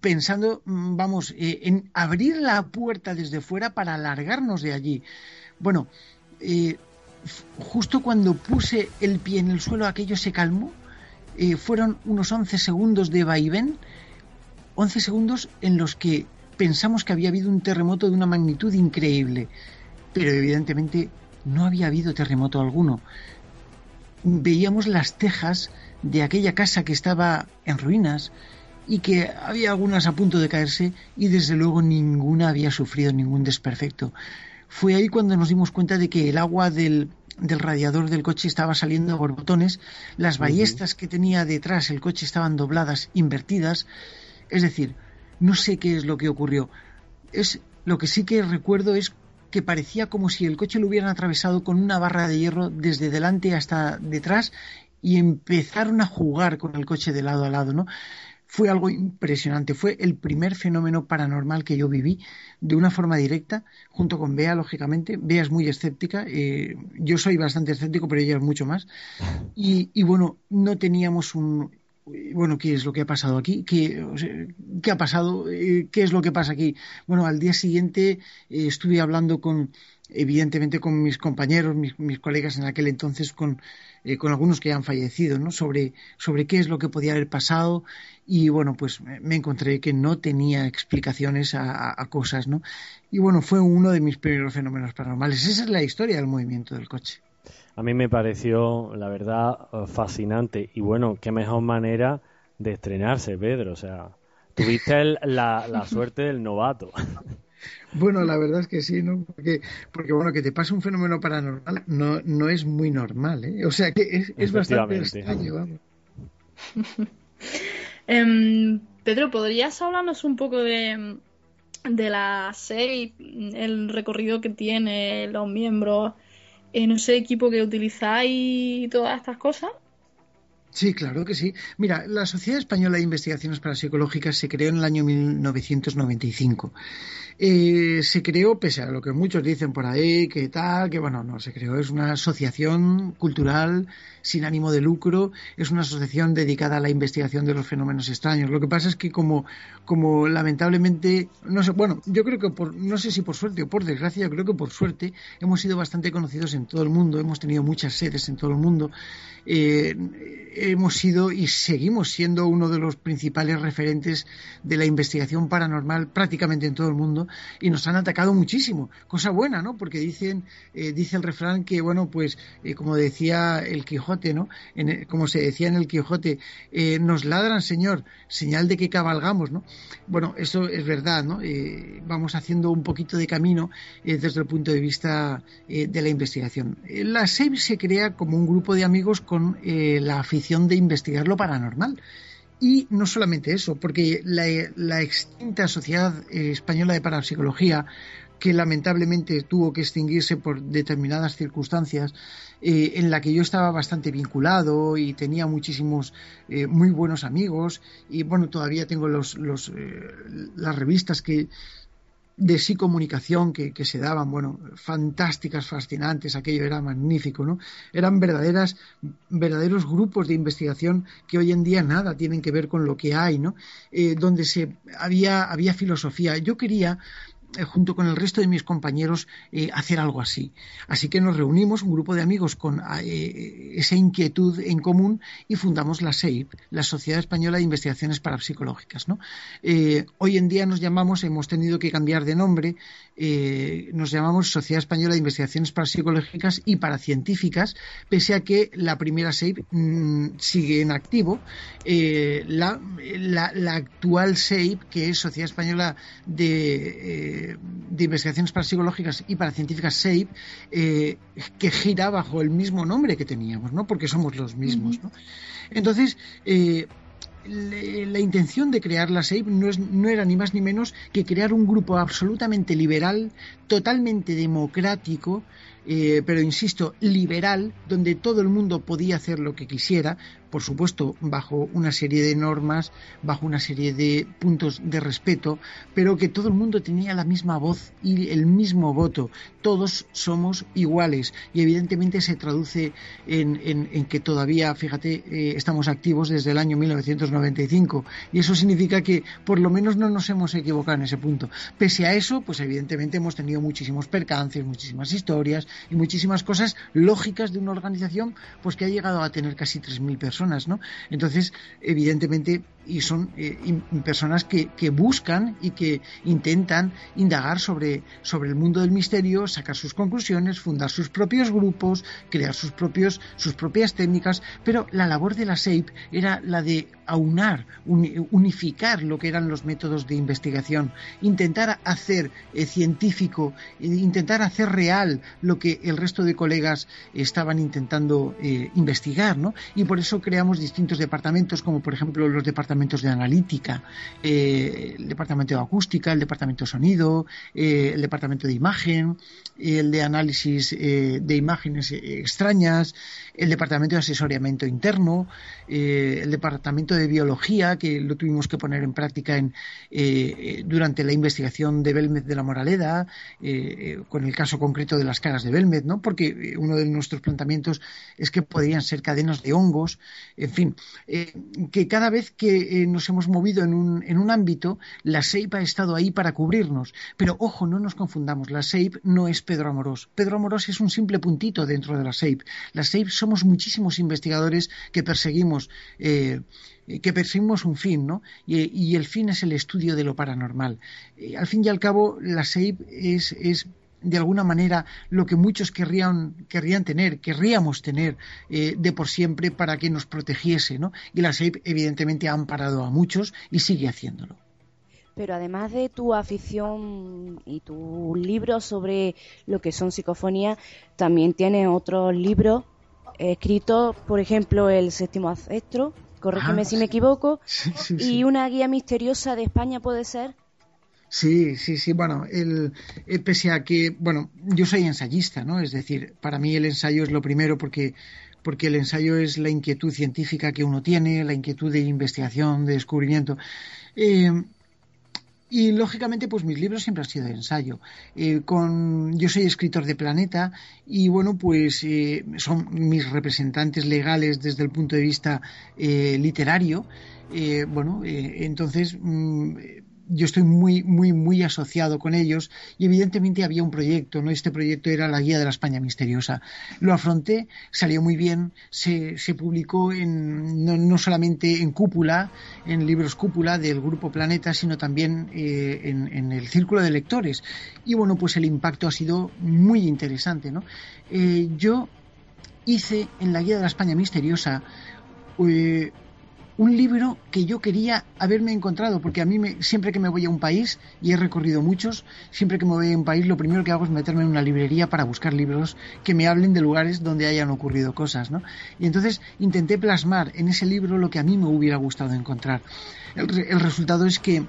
pensando, mm, vamos, eh, en abrir la puerta desde fuera para alargarnos de allí. Bueno, eh, justo cuando puse el pie en el suelo aquello se calmó. fueron unos 11 segundos de vaivén, 11 segundos en los que pensamos que había habido un terremoto de una magnitud increíble, pero evidentemente no había habido terremoto alguno. Veíamos las tejas de aquella casa que estaba en ruinas y que había algunas a punto de caerse y desde luego ninguna había sufrido ningún desperfecto. Fue ahí cuando nos dimos cuenta de que el agua del, radiador del coche estaba saliendo a borbotones, las ballestas que tenía detrás el coche estaban dobladas, invertidas, es decir, no sé qué es lo que ocurrió. Es lo que sí que recuerdo es que parecía como si el coche lo hubieran atravesado con una barra de hierro desde delante hasta detrás y empezaron a jugar con el coche de lado a lado, ¿no? Fue algo impresionante, fue el primer fenómeno paranormal que yo viví de una forma directa, junto con Bea, lógicamente. Bea es muy escéptica, eh, yo soy bastante escéptico, pero ella es mucho más. y bueno, no teníamos un, bueno, ¿qué es lo que ha pasado aquí? ¿Qué, ¿qué ha pasado? Eh, ¿Qué es lo que pasa aquí? Bueno, al día siguiente eh, estuve hablando con, evidentemente, con mis compañeros, mis, colegas en aquel entonces, con, eh, algunos que han fallecido, ¿no? Sobre, qué es lo que podía haber pasado y, bueno, pues me encontré que no tenía explicaciones a cosas, ¿no? Y, bueno, fue uno de mis primeros fenómenos paranormales. Esa es la historia del movimiento del coche a mí me pareció, la verdad, fascinante. Y bueno, qué mejor manera de estrenarse, Pedro. O sea, tuviste la, suerte del novato. Bueno, la verdad es que sí, ¿no? Porque, porque bueno, que te pase un fenómeno paranormal no, no es muy normal, ¿eh? O sea, que es, bastante extraño, vamos. Em, Pedro, ¿podrías hablarnos un poco de, de la serie, el recorrido que tiene, los miembros, en ese equipo que utilizáis y todas estas cosas? Sí, claro que sí. Mira, la Sociedad Española de Investigaciones Parapsicológicas se creó en el año 1995 eh, se creó, pese a lo que muchos dicen por ahí, que tal, que bueno, no, se creó, es una asociación cultural sin ánimo de lucro, es una asociación dedicada a la investigación de los fenómenos extraños. Lo que pasa es que como, como lamentablemente, no sé, bueno, yo creo que por, no sé si por suerte o por desgracia, yo creo que por suerte hemos sido bastante conocidos en todo el mundo, hemos tenido muchas sedes en todo el mundo, eh, hemos sido y seguimos siendo uno de los principales referentes de la investigación paranormal prácticamente en todo el mundo y nos han atacado muchísimo. Cosa buena, ¿no? Porque dicen, eh, dice el refrán que, bueno, pues eh, como decía el Quijote, ¿no? como se decía en el Quijote, eh, nos ladran, Señor, señal de que cabalgamos, ¿no? Bueno, eso es verdad, ¿no? vamos haciendo un poquito de camino desde el punto de vista de la investigación. La SEIB se crea como un grupo de amigos con la afición de investigar lo paranormal. Y no solamente eso, porque la, extinta Sociedad Española de Parapsicología, que lamentablemente tuvo que extinguirse por determinadas circunstancias, eh, en la que yo estaba bastante vinculado y tenía muchísimos eh, muy buenos amigos y bueno todavía tengo los, eh, las revistas que de sí comunicación que, se daban, bueno, fantásticas, fascinantes, aquello era magnífico, ¿no? Eran verdaderas, verdaderos grupos de investigación que hoy en día nada tienen que ver con lo que hay, ¿no? Eh, donde se había, había filosofía. Yo quería junto con el resto de mis compañeros, eh, hacer algo así. Así que nos reunimos, un grupo de amigos con eh, esa inquietud en común y fundamos la SEIP, la Sociedad Española de Investigaciones Parapsicológicas. hoy en día nos llamamos, hemos tenido que cambiar de nombre, nos llamamos Sociedad Española de Investigaciones Parapsicológicas y Paracientíficas, pese a que la primera SEIP mm, sigue en activo. La, la, actual SEIP, que es Sociedad Española de de investigaciones parapsicológicas y paracientíficas SAFE eh, que gira bajo el mismo nombre que teníamos, ¿no? Porque somos los mismos, ¿no? Entonces, eh, la intención de crear la SAFE no, no, era ni más ni menos que crear un grupo absolutamente liberal, totalmente democrático, eh, pero insisto, liberal, donde todo el mundo podía hacer lo que quisiera, por supuesto, bajo una serie de normas, bajo una serie de puntos de respeto, pero que todo el mundo tenía la misma voz y el mismo voto. Todos somos iguales y evidentemente se traduce en, que todavía, fíjate, eh, estamos activos desde el año 1995 y eso significa que por lo menos no nos hemos equivocado en ese punto. Pese a eso, pues evidentemente hemos tenido muchísimos percances, muchísimas historias y muchísimas cosas lógicas de una organización pues que ha llegado a tener casi 3.000 personas Entonces, evidentemente, y son eh, personas que, buscan y que intentan indagar sobre, sobre el mundo del misterio, sacar sus conclusiones, fundar sus propios grupos, crear sus, propios, sus propias técnicas, pero la labor de la SAPE era la de aunar, unificar lo que eran los métodos de investigación, intentar hacer eh, científico, eh, intentar hacer real lo que el resto de colegas estaban intentando investigar, ¿no? Y por eso creamos distintos departamentos, como por ejemplo los departamentos de analítica, eh, el departamento de acústica, el departamento de sonido, eh, el departamento de imagen, el de análisis eh, de imágenes extrañas, el departamento de asesoramiento interno, el departamento de biología, que lo tuvimos que poner en práctica en, durante la investigación de Belmez de la Moraleda, con el caso concreto de las caras de Belmez, ¿no? porque uno de nuestros planteamientos es que podrían ser cadenas de hongos en fin, eh, que cada vez que eh, nos hemos movido en un, en un ámbito, la SEIP ha estado ahí para cubrirnos. Pero ojo, no nos confundamos, la SEIP no es Pedro Amorós. Pedro Amorós es un simple puntito dentro de la SEIP. La SEIP somos muchísimos investigadores que perseguimos. Eh, que perseguimos un fin, ¿no? Y, el fin es el estudio de lo paranormal. al fin y al cabo, la SEIP es de alguna manera lo que muchos querrían, querrían tener, querríamos tener eh, de por siempre para que nos protegiese, ¿no? Y la SEIP evidentemente ha amparado a muchos y sigue haciéndolo. Pero además de tu afición y tu libro sobre lo que son psicofonías, también tienes otros libros escritos, por ejemplo, El séptimo ancestro, corrígeme ah, si me equivoco, y una guía misteriosa de España puede ser. Sí, sí, sí. Bueno, el, eh, pese a que, bueno, yo soy ensayista, ¿no? Es decir, para mí el ensayo es lo primero porque, porque el ensayo es la inquietud científica que uno tiene, la inquietud de investigación, de descubrimiento. Eh, y lógicamente, pues mis libros siempre han sido de ensayo. Eh, con, yo soy escritor de Planeta y bueno, pues son mis representantes legales desde el punto de vista literario. bueno, entonces mm, yo estoy muy, muy, muy asociado con ellos y evidentemente había un proyecto, ¿no? Este proyecto era la Guía de la España Misteriosa. Lo afronté, salió muy bien, se, se publicó en, no, solamente en Cúpula, en libros Cúpula del Grupo Planeta, sino también eh, en, el Círculo de Lectores. Y bueno, pues el impacto ha sido muy interesante, ¿no? Eh, yo hice en la Guía de la España Misteriosa eh, un libro que yo quería haberme encontrado, porque a mí me, siempre que me voy a un país, y he recorrido muchos, siempre que me voy a un país, lo primero que hago es meterme en una librería para buscar libros que me hablen de lugares donde hayan ocurrido cosas, ¿no? Y entonces intenté plasmar en ese libro lo que a mí me hubiera gustado encontrar. el resultado es que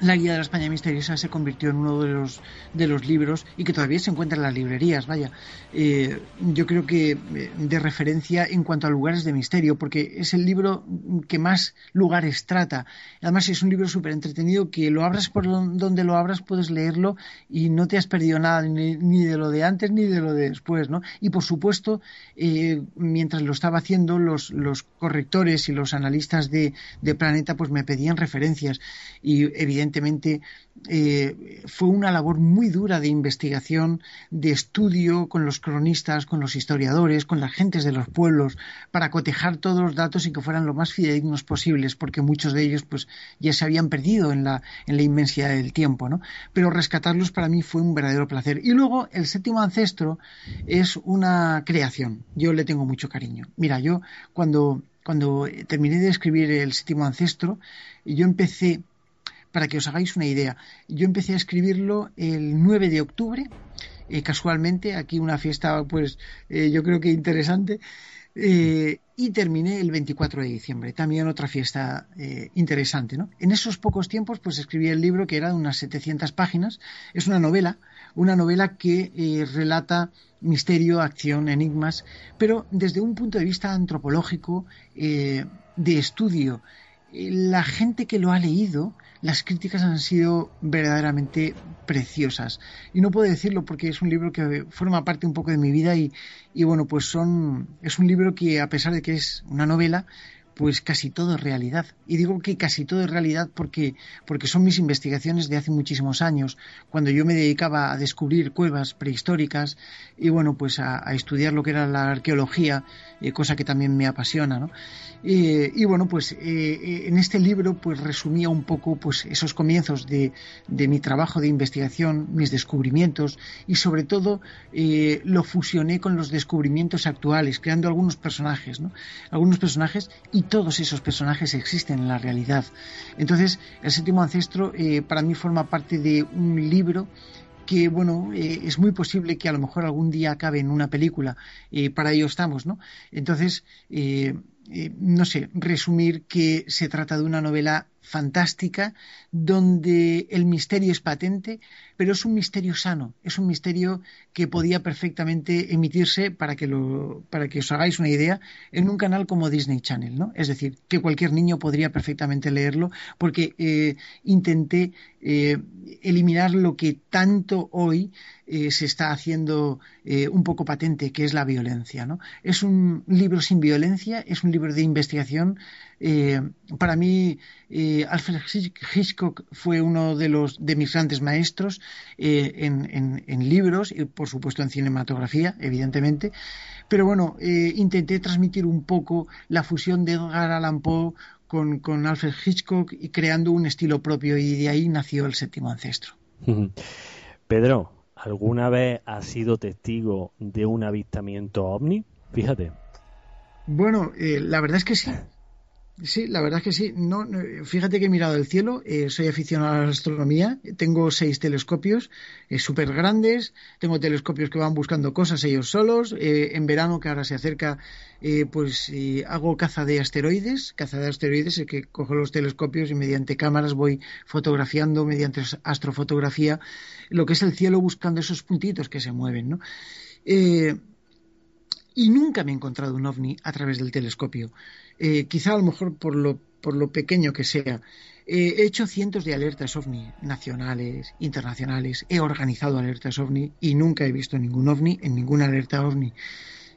la Guía de la España Misteriosa se convirtió en uno de los, de los libros y que todavía se encuentra en las librerías, vaya. Eh, yo creo que eh, de referencia en cuanto a lugares de misterio, porque es el libro que más lugares trata. Además es un libro súper entretenido que lo abras por donde lo abras, puedes leerlo y no te has perdido nada ni, de lo de antes ni de lo de después, ¿no? Y por supuesto, eh, mientras lo estaba haciendo, los, los correctores y los analistas de, de Planeta pues me pedían referencias y evidentemente evidentemente eh, fue una labor muy dura de investigación, de estudio con los cronistas, con los historiadores, con las gentes de los pueblos, para cotejar todos los datos y que fueran lo más fidedignos posibles, porque muchos de ellos pues ya se habían perdido en la, en la inmensidad del tiempo, ¿no? Pero rescatarlos para mí fue un verdadero placer. Y luego el séptimo ancestro es una creación. Yo le tengo mucho cariño. Mira, yo cuando cuando terminé de escribir el séptimo ancestro, yo empecé, para que os hagáis una idea, yo empecé a escribirlo el 9 de octubre, eh, casualmente, aquí una fiesta, pues eh, yo creo que interesante, eh, y terminé el 24 de diciembre, también otra fiesta interesante. ¿no? En esos pocos tiempos, pues escribí el libro que era de unas 700 páginas, es una novela, una novela que relata misterio, acción, enigmas, pero desde un punto de vista antropológico, de estudio. La gente que lo ha leído, las críticas han sido verdaderamente preciosas. Y no puedo decirlo porque es un libro que forma parte un poco de mi vida y, y bueno, pues son, es un libro que a pesar de que es una novela, pues casi todo es realidad. Y digo que casi todo es realidad porque, porque son mis investigaciones de hace muchísimos años, cuando yo me dedicaba a descubrir cuevas prehistóricas y bueno, pues a, estudiar lo que era la arqueología, eh, cosa que también me apasiona, ¿no? Eh, y bueno, pues eh, en este libro pues resumía un poco pues esos comienzos de, de mi trabajo de investigación, mis descubrimientos y sobre todo lo fusioné con los descubrimientos actuales, creando algunos personajes, ¿no? Algunos personajes todos esos personajes existen en la realidad. Entonces, el séptimo ancestro eh, para mí forma parte de un libro que bueno, eh, es muy posible que a lo mejor algún día acabe en una película, eh, para ello estamos, ¿no? Entonces, no sé, resumir que se trata de una novela fantástica donde el misterio es patente, pero es un misterio sano, es un misterio que podía perfectamente emitirse para que lo, para que os hagáis una idea en un canal como Disney Channel, ¿no? Es decir, que cualquier niño podría perfectamente leerlo porque eh, intenté eh, eliminar lo que tanto hoy eh, se está haciendo un poco patente, que es la violencia, ¿no? Es un libro sin violencia, es un libro de investigación eh, para mí, eh, Alfred Hitchcock fue uno de, los, de mis grandes maestros eh, en, libros y, por supuesto, en cinematografía, evidentemente. Pero bueno, intenté transmitir un poco la fusión de Edgar Allan Poe con, con Alfred Hitchcock y creando un estilo propio, y de ahí nació el séptimo ancestro. Pedro, ¿alguna vez has sido testigo de un avistamiento ovni? Fíjate. Bueno, la verdad es que sí. Sí, la verdad es que sí. No, fíjate que he mirado el cielo, eh, soy aficionado a la astronomía, tengo seis telescopios eh, súper grandes, tengo telescopios que van buscando cosas ellos solos. Eh, en verano, que ahora se acerca, pues hago caza de asteroides. Caza de asteroides es que cojo los telescopios y mediante cámaras voy fotografiando, mediante astrofotografía, lo que es el cielo buscando esos puntitos que se mueven, ¿no? Y nunca me he encontrado un ovni a través del telescopio. Eh, quizá a lo mejor por lo, por lo pequeño que sea. Eh, he hecho cientos de alertas ovni nacionales, internacionales, he organizado alertas ovni y nunca he visto ningún ovni en ninguna alerta ovni.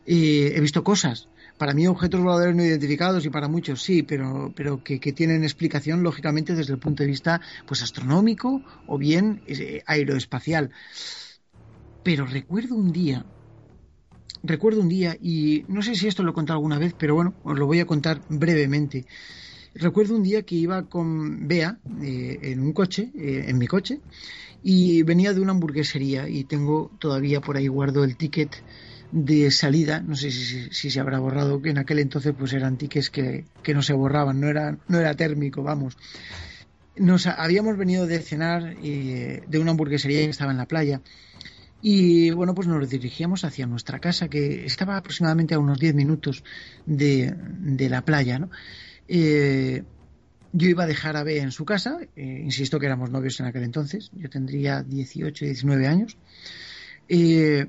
Eh, he visto cosas, para mí objetos voladores no identificados y para muchos sí, pero, pero que, tienen explicación lógicamente desde el punto de vista pues astronómico o bien aeroespacial. Pero recuerdo un día recuerdo un día, y no sé si esto lo he contado alguna vez, pero bueno, os lo voy a contar brevemente. Recuerdo un día que iba con Bea eh, en un coche, eh, en mi coche, y venía de una hamburguesería y tengo todavía por ahí guardo el ticket de salida, no sé si, se habrá borrado, que en aquel entonces pues eran tickets que, no se borraban, no era, no era térmico, vamos. Nos habíamos venido de cenar eh, de una hamburguesería que estaba en la playa y bueno, pues nos dirigíamos hacia nuestra casa, que estaba aproximadamente a unos 10 minutos de, la playa, ¿no? Eh, yo iba a dejar a B en su casa, eh, insisto que éramos novios en aquel entonces, yo tendría 18, 19 años. Eh,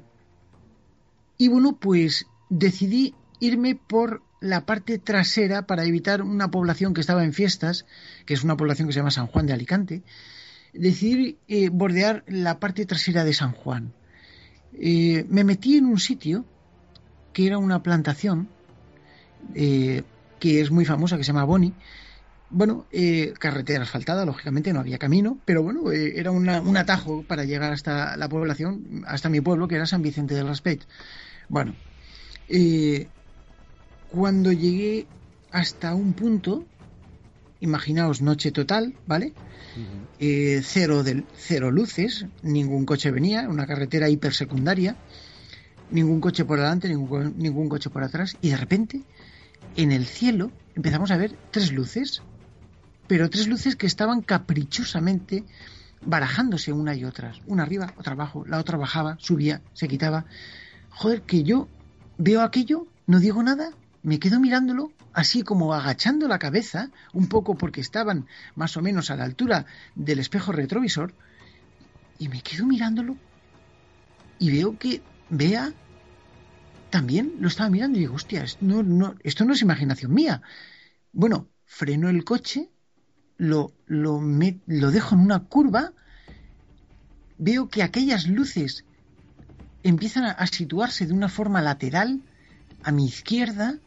y bueno, pues decidí irme por la parte trasera para evitar una población que estaba en fiestas, que es una población que se llama San Juan de Alicante, decidí bordear la parte trasera de San Juan. Eh, me metí en un sitio que era una plantación eh, que es muy famosa, que se llama Boni, bueno, eh, carretera asfaltada, lógicamente no había camino, pero bueno, eh, era un atajo para llegar hasta la población, hasta mi pueblo, que era San Vicente del Raspet. Bueno, eh, cuando llegué hasta un punto, imaginaos noche total, ¿vale? cero, del, cero luces, ningún coche venía, una carretera hipersecundaria, ningún coche por delante, ningún, ningún coche por atrás, y de repente, en el cielo, empezamos a ver tres luces pero tres luces que estaban caprichosamente barajándose una y otras, una arriba, otra abajo, la otra bajaba, subía, se quitaba. Joder, que yo veo aquello, no digo nada, me quedo mirándolo, así como agachando la cabeza, un poco porque estaban más o menos a la altura del espejo retrovisor, y me quedo mirándolo y veo que Vea también lo estaba mirando y digo, hostia, no, no, esto no es imaginación mía. Bueno, freno el coche, lo, lo, lo dejo en una curva, veo que aquellas luces empiezan a, situarse de una forma lateral a mi izquierda.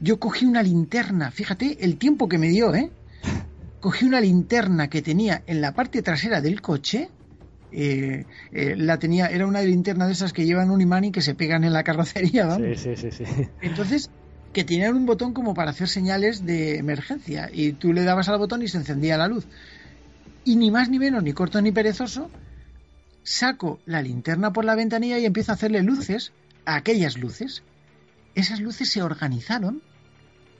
Yo cogí una linterna, fíjate el tiempo que me dio, ¿eh? Cogí una linterna que tenía en la parte trasera del coche. Eh, eh, la tenía, era una linterna de esas que llevan un imán y que se pegan en la carrocería, Sí, sí, sí, sí. Entonces que tenían un botón como para hacer señales de emergencia y tú le dabas al botón y se encendía la luz. Y ni más ni menos, ni corto ni perezoso, saco la linterna por la ventanilla y empiezo a hacerle luces a aquellas luces. Esas luces se organizaron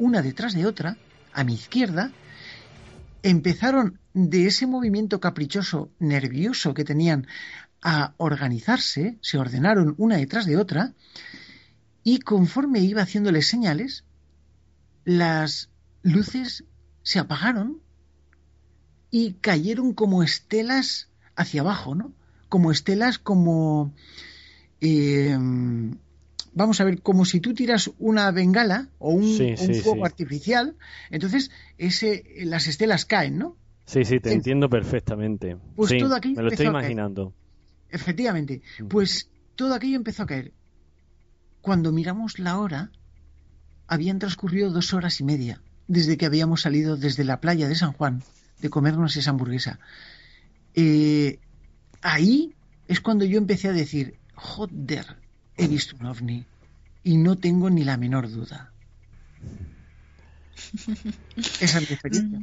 una detrás de otra a mi izquierda, empezaron de ese movimiento caprichoso, nervioso que tenían a organizarse, se ordenaron una detrás de otra, y conforme iba haciéndole señales, las luces se apagaron y cayeron como estelas hacia abajo, ¿no? Como estelas como... Em, vamos a ver, como si tú tiras una bengala o un, fuego artificial, entonces ese, las estelas caen, ¿no? Sí, sí, te entiendo perfectamente. Pues todo aquello me lo estoy imaginando. Efectivamente, mm. pues todo aquello empezó a caer. Cuando miramos la hora, habían transcurrido dos horas y media desde que habíamos salido desde la playa de San Juan de comernos esa hamburguesa. Eh, ahí es cuando yo empecé a decir, joder, he visto un ovni y no tengo ni la menor duda. Esa es mi experiencia.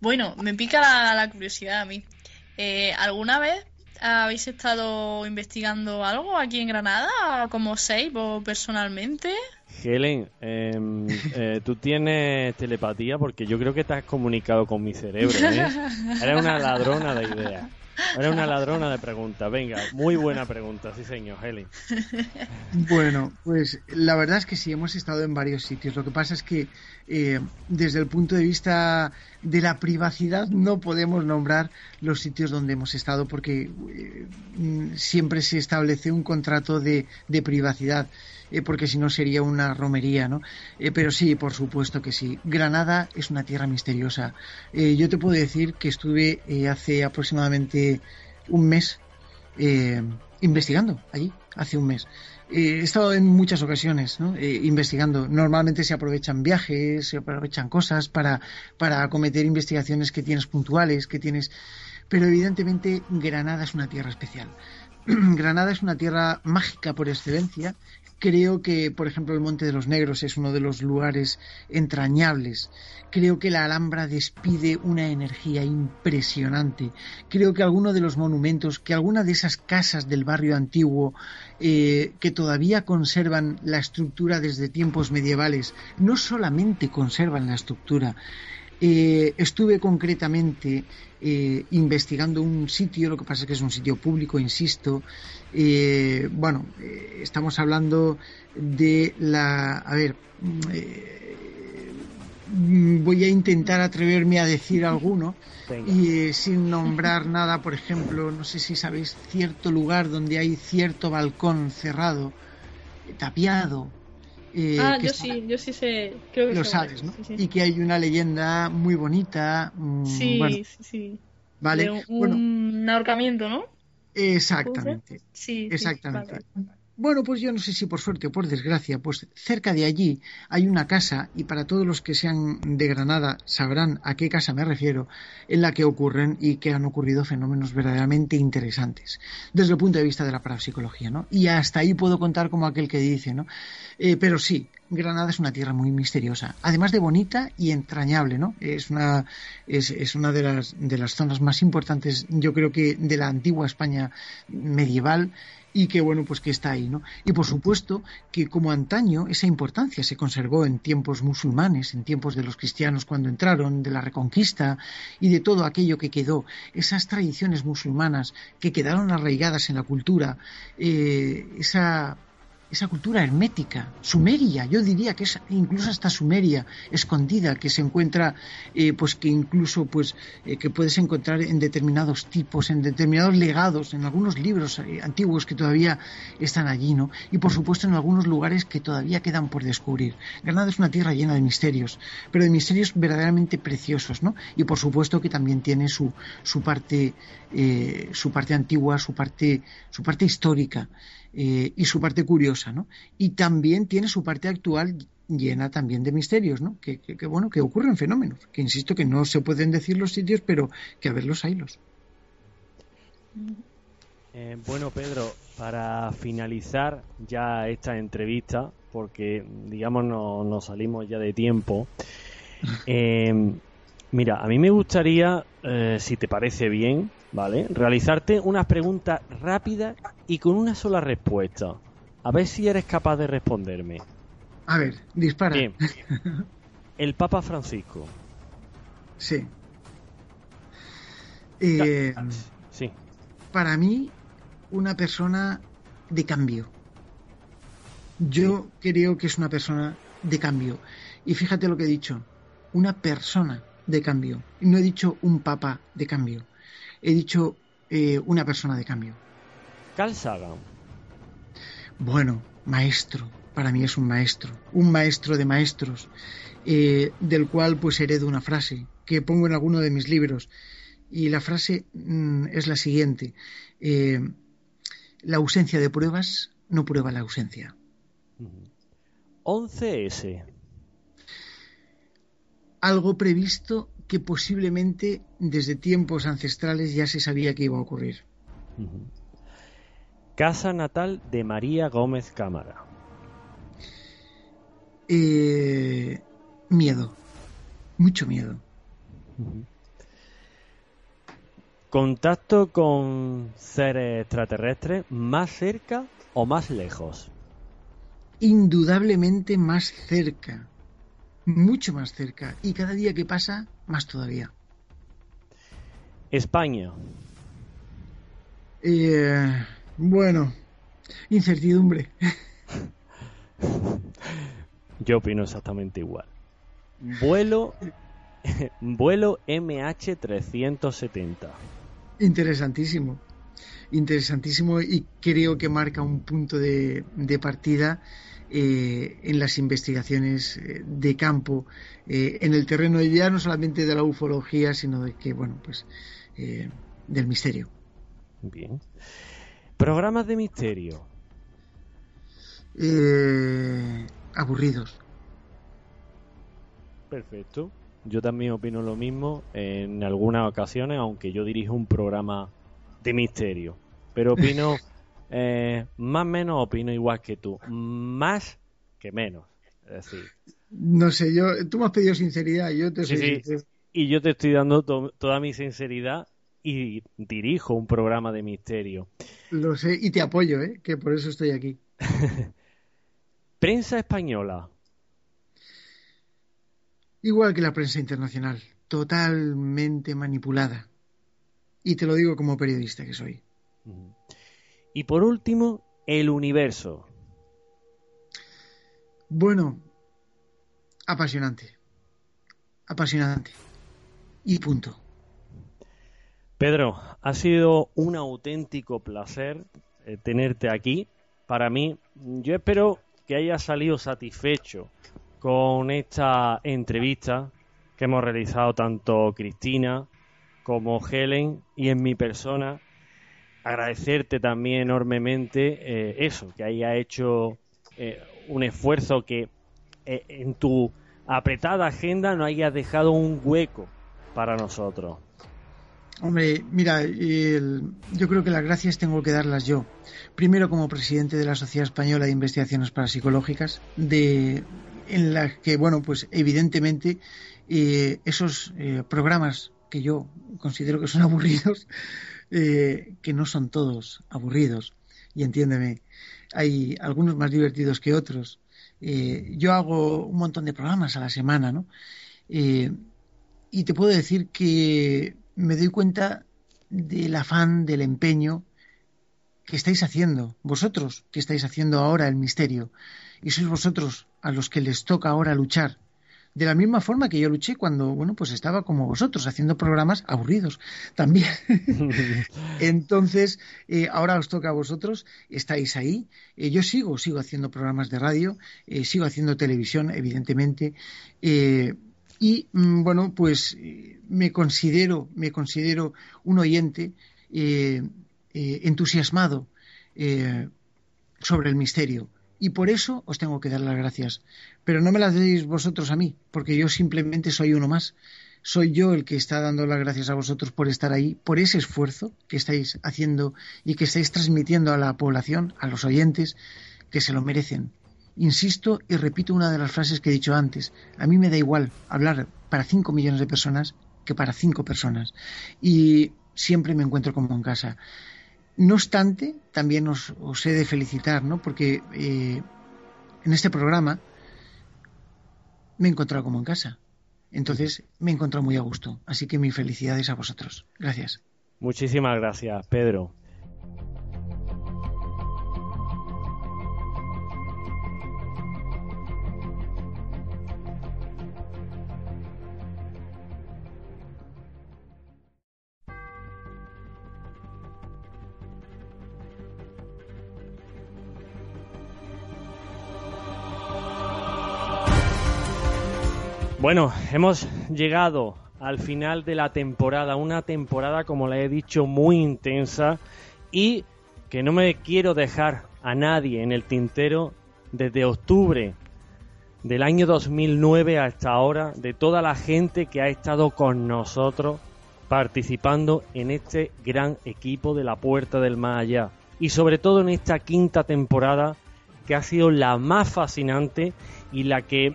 Bueno, me pica la, curiosidad a mí. Eh, ¿Alguna vez ¿Habéis estado investigando algo aquí en Granada, como Save o personalmente? Helen, em, eh, tú tienes telepatía porque yo creo que te has comunicado con mi cerebro. ¿eh? Eres una ladrona de ideas. Era una ladrona de preguntas. Venga, muy buena pregunta, sí señor, Helen. Bueno, pues la verdad es que sí, hemos estado en varios sitios. Lo que pasa es que eh, desde el punto de vista de la privacidad no podemos nombrar los sitios donde hemos estado porque eh, siempre se establece un contrato de privacidad. Eh, porque si no sería una romería, ¿no? Eh, pero sí, por supuesto que sí. Granada es una tierra misteriosa. Eh, yo te puedo decir que estuve hace aproximadamente un mes investigando allí, hace un mes. he estado en muchas ocasiones ¿no? investigando. Normalmente se aprovechan viajes, se aprovechan cosas para, para acometer investigaciones que tienes puntuales, que tienes... Pero evidentemente Granada es una tierra especial. Granada es una tierra mágica por excelencia Creo que, por ejemplo, el Monte de los Negros es uno de los lugares entrañables. Creo que la Alhambra despide una energía impresionante. Creo que algunos de los monumentos, que alguna de esas casas del barrio antiguo eh, que todavía conservan la estructura desde tiempos medievales, no solamente conservan la estructura, eh, estuve concretamente eh, investigando un sitio, lo que pasa es que es un sitio público, insisto. Eh, bueno, estamos hablando de la. A ver. voy a intentar atreverme a decir alguno y sin nombrar nada, por ejemplo, no sé si sabéis cierto lugar donde hay cierto balcón cerrado, tapiado, eh, ah, yo sí, yo sí sé, creo que lo sabes, ¿no? Y que hay una leyenda muy bonita. Mm, sí, sí, sí. Vale. un, ahorcamiento, ¿no? Exactamente. Sí, exactamente. Bueno, pues yo no sé si por suerte o por desgracia, pues cerca de allí hay una casa, y para todos los que sean de Granada sabrán a qué casa me refiero, en la que ocurren y que han ocurrido fenómenos verdaderamente interesantes, desde el punto de vista de la parapsicología, ¿no? Y hasta ahí puedo contar como aquel que dice, ¿no? Eh, pero sí, Granada es una tierra muy misteriosa, además de bonita y entrañable, ¿no? Es una, es, es una de, las, de las zonas más importantes, yo creo que de la antigua España medieval y que bueno pues que está ahí no y por supuesto que como antaño esa importancia se conservó en tiempos musulmanes en tiempos de los cristianos cuando entraron de la reconquista y de todo aquello que quedó esas tradiciones musulmanas que quedaron arraigadas en la cultura eh, esa esa cultura hermética, sumeria, yo diría que es incluso hasta sumeria, escondida, que se encuentra, eh, pues que incluso, pues, eh, que puedes encontrar en determinados tipos, en determinados legados, en algunos libros eh, antiguos que todavía están allí, ¿no? Y por supuesto en algunos lugares que todavía quedan por descubrir. Granada es una tierra llena de misterios, pero de misterios verdaderamente preciosos, ¿no? Y por supuesto que también tiene su, su parte, su parte antigua, su parte, su parte histórica. Eh, y su parte curiosa, ¿no? Y también tiene su parte actual llena también de misterios, ¿no? Que, bueno, que ocurren fenómenos, que insisto que no se pueden decir los sitios, pero que a verlos haylos. Eh, bueno, Pedro, para finalizar ya esta entrevista, porque digamos nos no salimos ya de tiempo, eh, mira, a mí me gustaría, si te parece bien, ¿vale? Realizarte unas preguntas rápidas y con una sola respuesta. A ver si eres capaz de responderme. A ver, dispara. Bien. El Papa Francisco. Sí. Eh, sí. Para mí, una persona de cambio. Yo creo que es una persona de cambio. Y fíjate lo que he dicho. Una persona de cambio. No he dicho un papa de cambio he dicho eh, una persona de cambio. Carl Sagan. Bueno, maestro. Para mí es un maestro, un maestro de maestros, eh, del cual pues heredo una frase que pongo en alguno de mis libros. Y la frase mm, es la siguiente. Eh, la ausencia de pruebas no prueba la ausencia. 11S. Algo previsto que posiblemente desde tiempos ancestrales ya se sabía que iba a ocurrir. Casa natal de María Gómez Cámara. Eh, miedo, mucho miedo. ¿Contacto con seres extraterrestres más cerca o más lejos? Indudablemente más cerca mucho más cerca y cada día que pasa más todavía. España. Eh, bueno, incertidumbre. Yo opino exactamente igual. Vuelo, vuelo MH370. Interesantísimo. Interesantísimo y creo que marca un punto de, de partida eh, en las investigaciones eh, de campo eh, en el terreno ya no solamente de la ufología sino de que bueno pues del misterio. Bien. Programas de misterio. Aburridos. Perfecto. Yo también opino lo mismo en algunas ocasiones aunque yo dirijo un programa de misterio. Pero opino Eh, más o menos opino igual que tú. Más que menos. Es decir. No sé, yo, tú me has pedido sinceridad, yo te soy Y yo te estoy dando toda mi sinceridad y dirijo un programa de misterio. Lo sé y te apoyo, ¿eh? que por eso estoy aquí. prensa española. Igual que la prensa internacional, totalmente manipulada. Y te lo digo como periodista que soy. Y por último, el universo. Bueno, apasionante. Apasionante. Y punto. Pedro, ha sido un auténtico placer eh, tenerte aquí. Para mí, yo espero que hayas salido satisfecho con esta entrevista que hemos realizado tanto Cristina como Helen y en mi persona agradecerte también enormemente eh, eso, que haya hecho eh, un esfuerzo que eh, en tu apretada agenda no haya dejado un hueco para nosotros. Hombre, mira, yo creo que las gracias tengo que darlas yo. Primero como presidente de la Sociedad Española de Investigaciones Parapsicológicas, de, en la que, bueno, pues evidentemente esos programas que yo considero que son aburridos, eh, que no son todos aburridos, y entiéndeme, hay algunos más divertidos que otros. Eh, yo hago un montón de programas a la semana, ¿no? Eh, y te puedo decir que me doy cuenta del afán, del empeño que estáis haciendo, vosotros que estáis haciendo ahora el misterio, y sois vosotros a los que les toca ahora luchar de la misma forma que yo luché cuando, bueno, pues estaba como vosotros, haciendo programas aburridos también. Entonces, eh, ahora os toca a vosotros, estáis ahí. Eh, yo sigo, sigo haciendo programas de radio, eh, sigo haciendo televisión, evidentemente. y, mm, bueno, pues me considero, me considero un oyente entusiasmado sobre el misterio y por eso os tengo que dar las gracias. Pero no me las deis vosotros a mí, porque yo simplemente soy uno más. Soy yo el que está dando las gracias a vosotros por estar ahí, por ese esfuerzo que estáis haciendo y que estáis transmitiendo a la población, a los oyentes, que se lo merecen. Insisto y repito una de las frases que he dicho antes. A mí me da igual hablar para cinco millones de personas que para cinco personas. Y siempre me encuentro como en casa. No obstante, también os, he de felicitar, ¿no? Porque eh, en este programa me he encontrado como en casa. Entonces me he encontrado muy a gusto. Así que mi felicidades a vosotros. Gracias. Muchísimas gracias, Pedro. Bueno, hemos llegado al final de la temporada, una temporada, como le he dicho, muy intensa y que no me quiero dejar a nadie en el tintero desde octubre del año 2009 hasta ahora, de toda la gente que ha estado con nosotros participando en este gran equipo de la Puerta del Más. Y sobre todo en esta quinta temporada, que ha sido la más fascinante y la que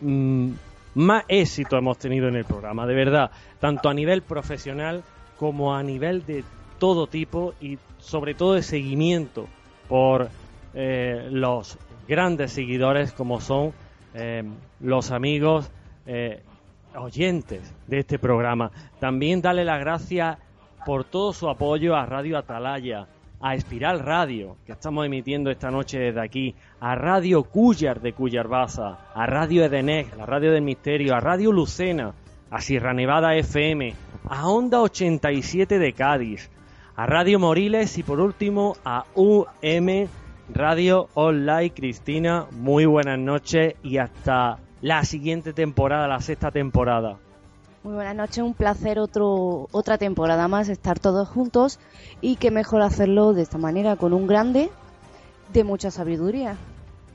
mm, más éxito hemos tenido en el programa, de verdad, tanto a nivel profesional como a nivel de todo tipo y sobre todo de seguimiento por eh, los grandes seguidores como son eh, los amigos eh, oyentes de este programa. También darle las gracias por todo su apoyo a Radio Atalaya, a Espiral Radio, que estamos emitiendo esta noche desde aquí, a Radio Cuyar de Cuyarbaza, a Radio Edenec, la radio del misterio, a Radio Lucena, a Sierra Nevada FM, a Onda 87 de Cádiz, a Radio Moriles y por último a UM Radio Online. Cristina, muy buenas noches y hasta la siguiente temporada, la sexta temporada. Muy buenas noches, un placer otro, otra temporada más estar todos juntos y qué mejor hacerlo de esta manera, con un grande de mucha sabiduría.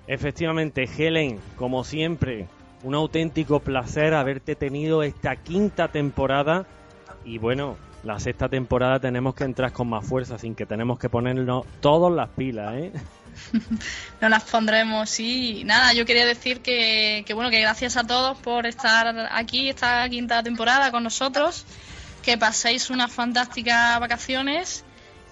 Efectivamente, Helen, como siempre, un auténtico placer haberte tenido esta quinta temporada y bueno, la sexta temporada tenemos que entrar con más fuerza, sin que tenemos que ponernos todas las pilas, ¿eh? No las pondremos, sí. Nada, yo quería decir que, bueno, que gracias a todos por estar aquí esta quinta temporada con nosotros, que paséis unas fantásticas vacaciones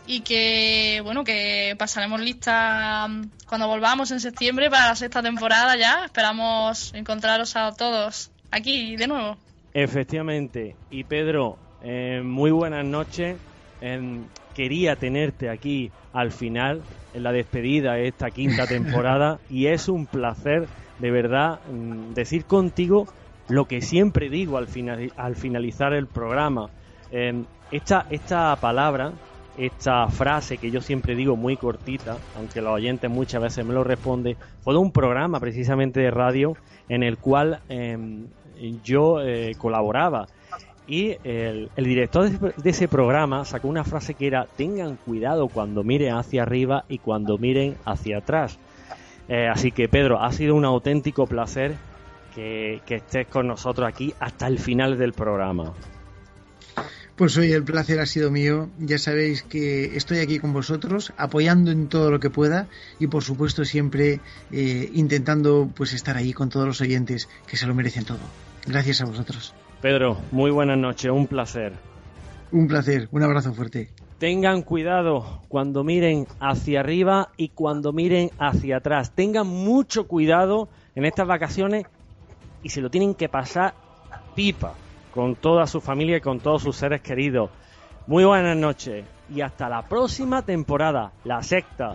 y que, bueno, que pasaremos lista cuando volvamos en septiembre para la sexta temporada ya. Esperamos encontraros a todos aquí de nuevo. Efectivamente. Y Pedro, eh, muy buenas noches. Quería tenerte aquí al final en la despedida de esta quinta temporada y es un placer de verdad mm, decir contigo lo que siempre digo al, final, al finalizar el programa. Em, esta, esta palabra, esta frase que yo siempre digo muy cortita, aunque los oyentes muchas veces me lo responden, fue de un programa precisamente de radio en el cual em, yo eh, colaboraba Y el, director de, ese programa sacó una frase que era, tengan cuidado cuando miren hacia arriba y cuando miren hacia atrás. Eh, así que Pedro, ha sido un auténtico placer que, estés con nosotros aquí hasta el final del programa. Pues hoy el placer ha sido mío. Ya sabéis que estoy aquí con vosotros, apoyando en todo lo que pueda y por supuesto siempre eh, intentando pues estar ahí con todos los oyentes que se lo merecen todo. Gracias a vosotros. Pedro, muy buenas noches, un placer. Un placer, un abrazo fuerte. Tengan cuidado cuando miren hacia arriba y cuando miren hacia atrás. Tengan mucho cuidado en estas vacaciones y se lo tienen que pasar pipa con toda su familia y con todos sus seres queridos. Muy buenas noches y hasta la próxima temporada, La Secta.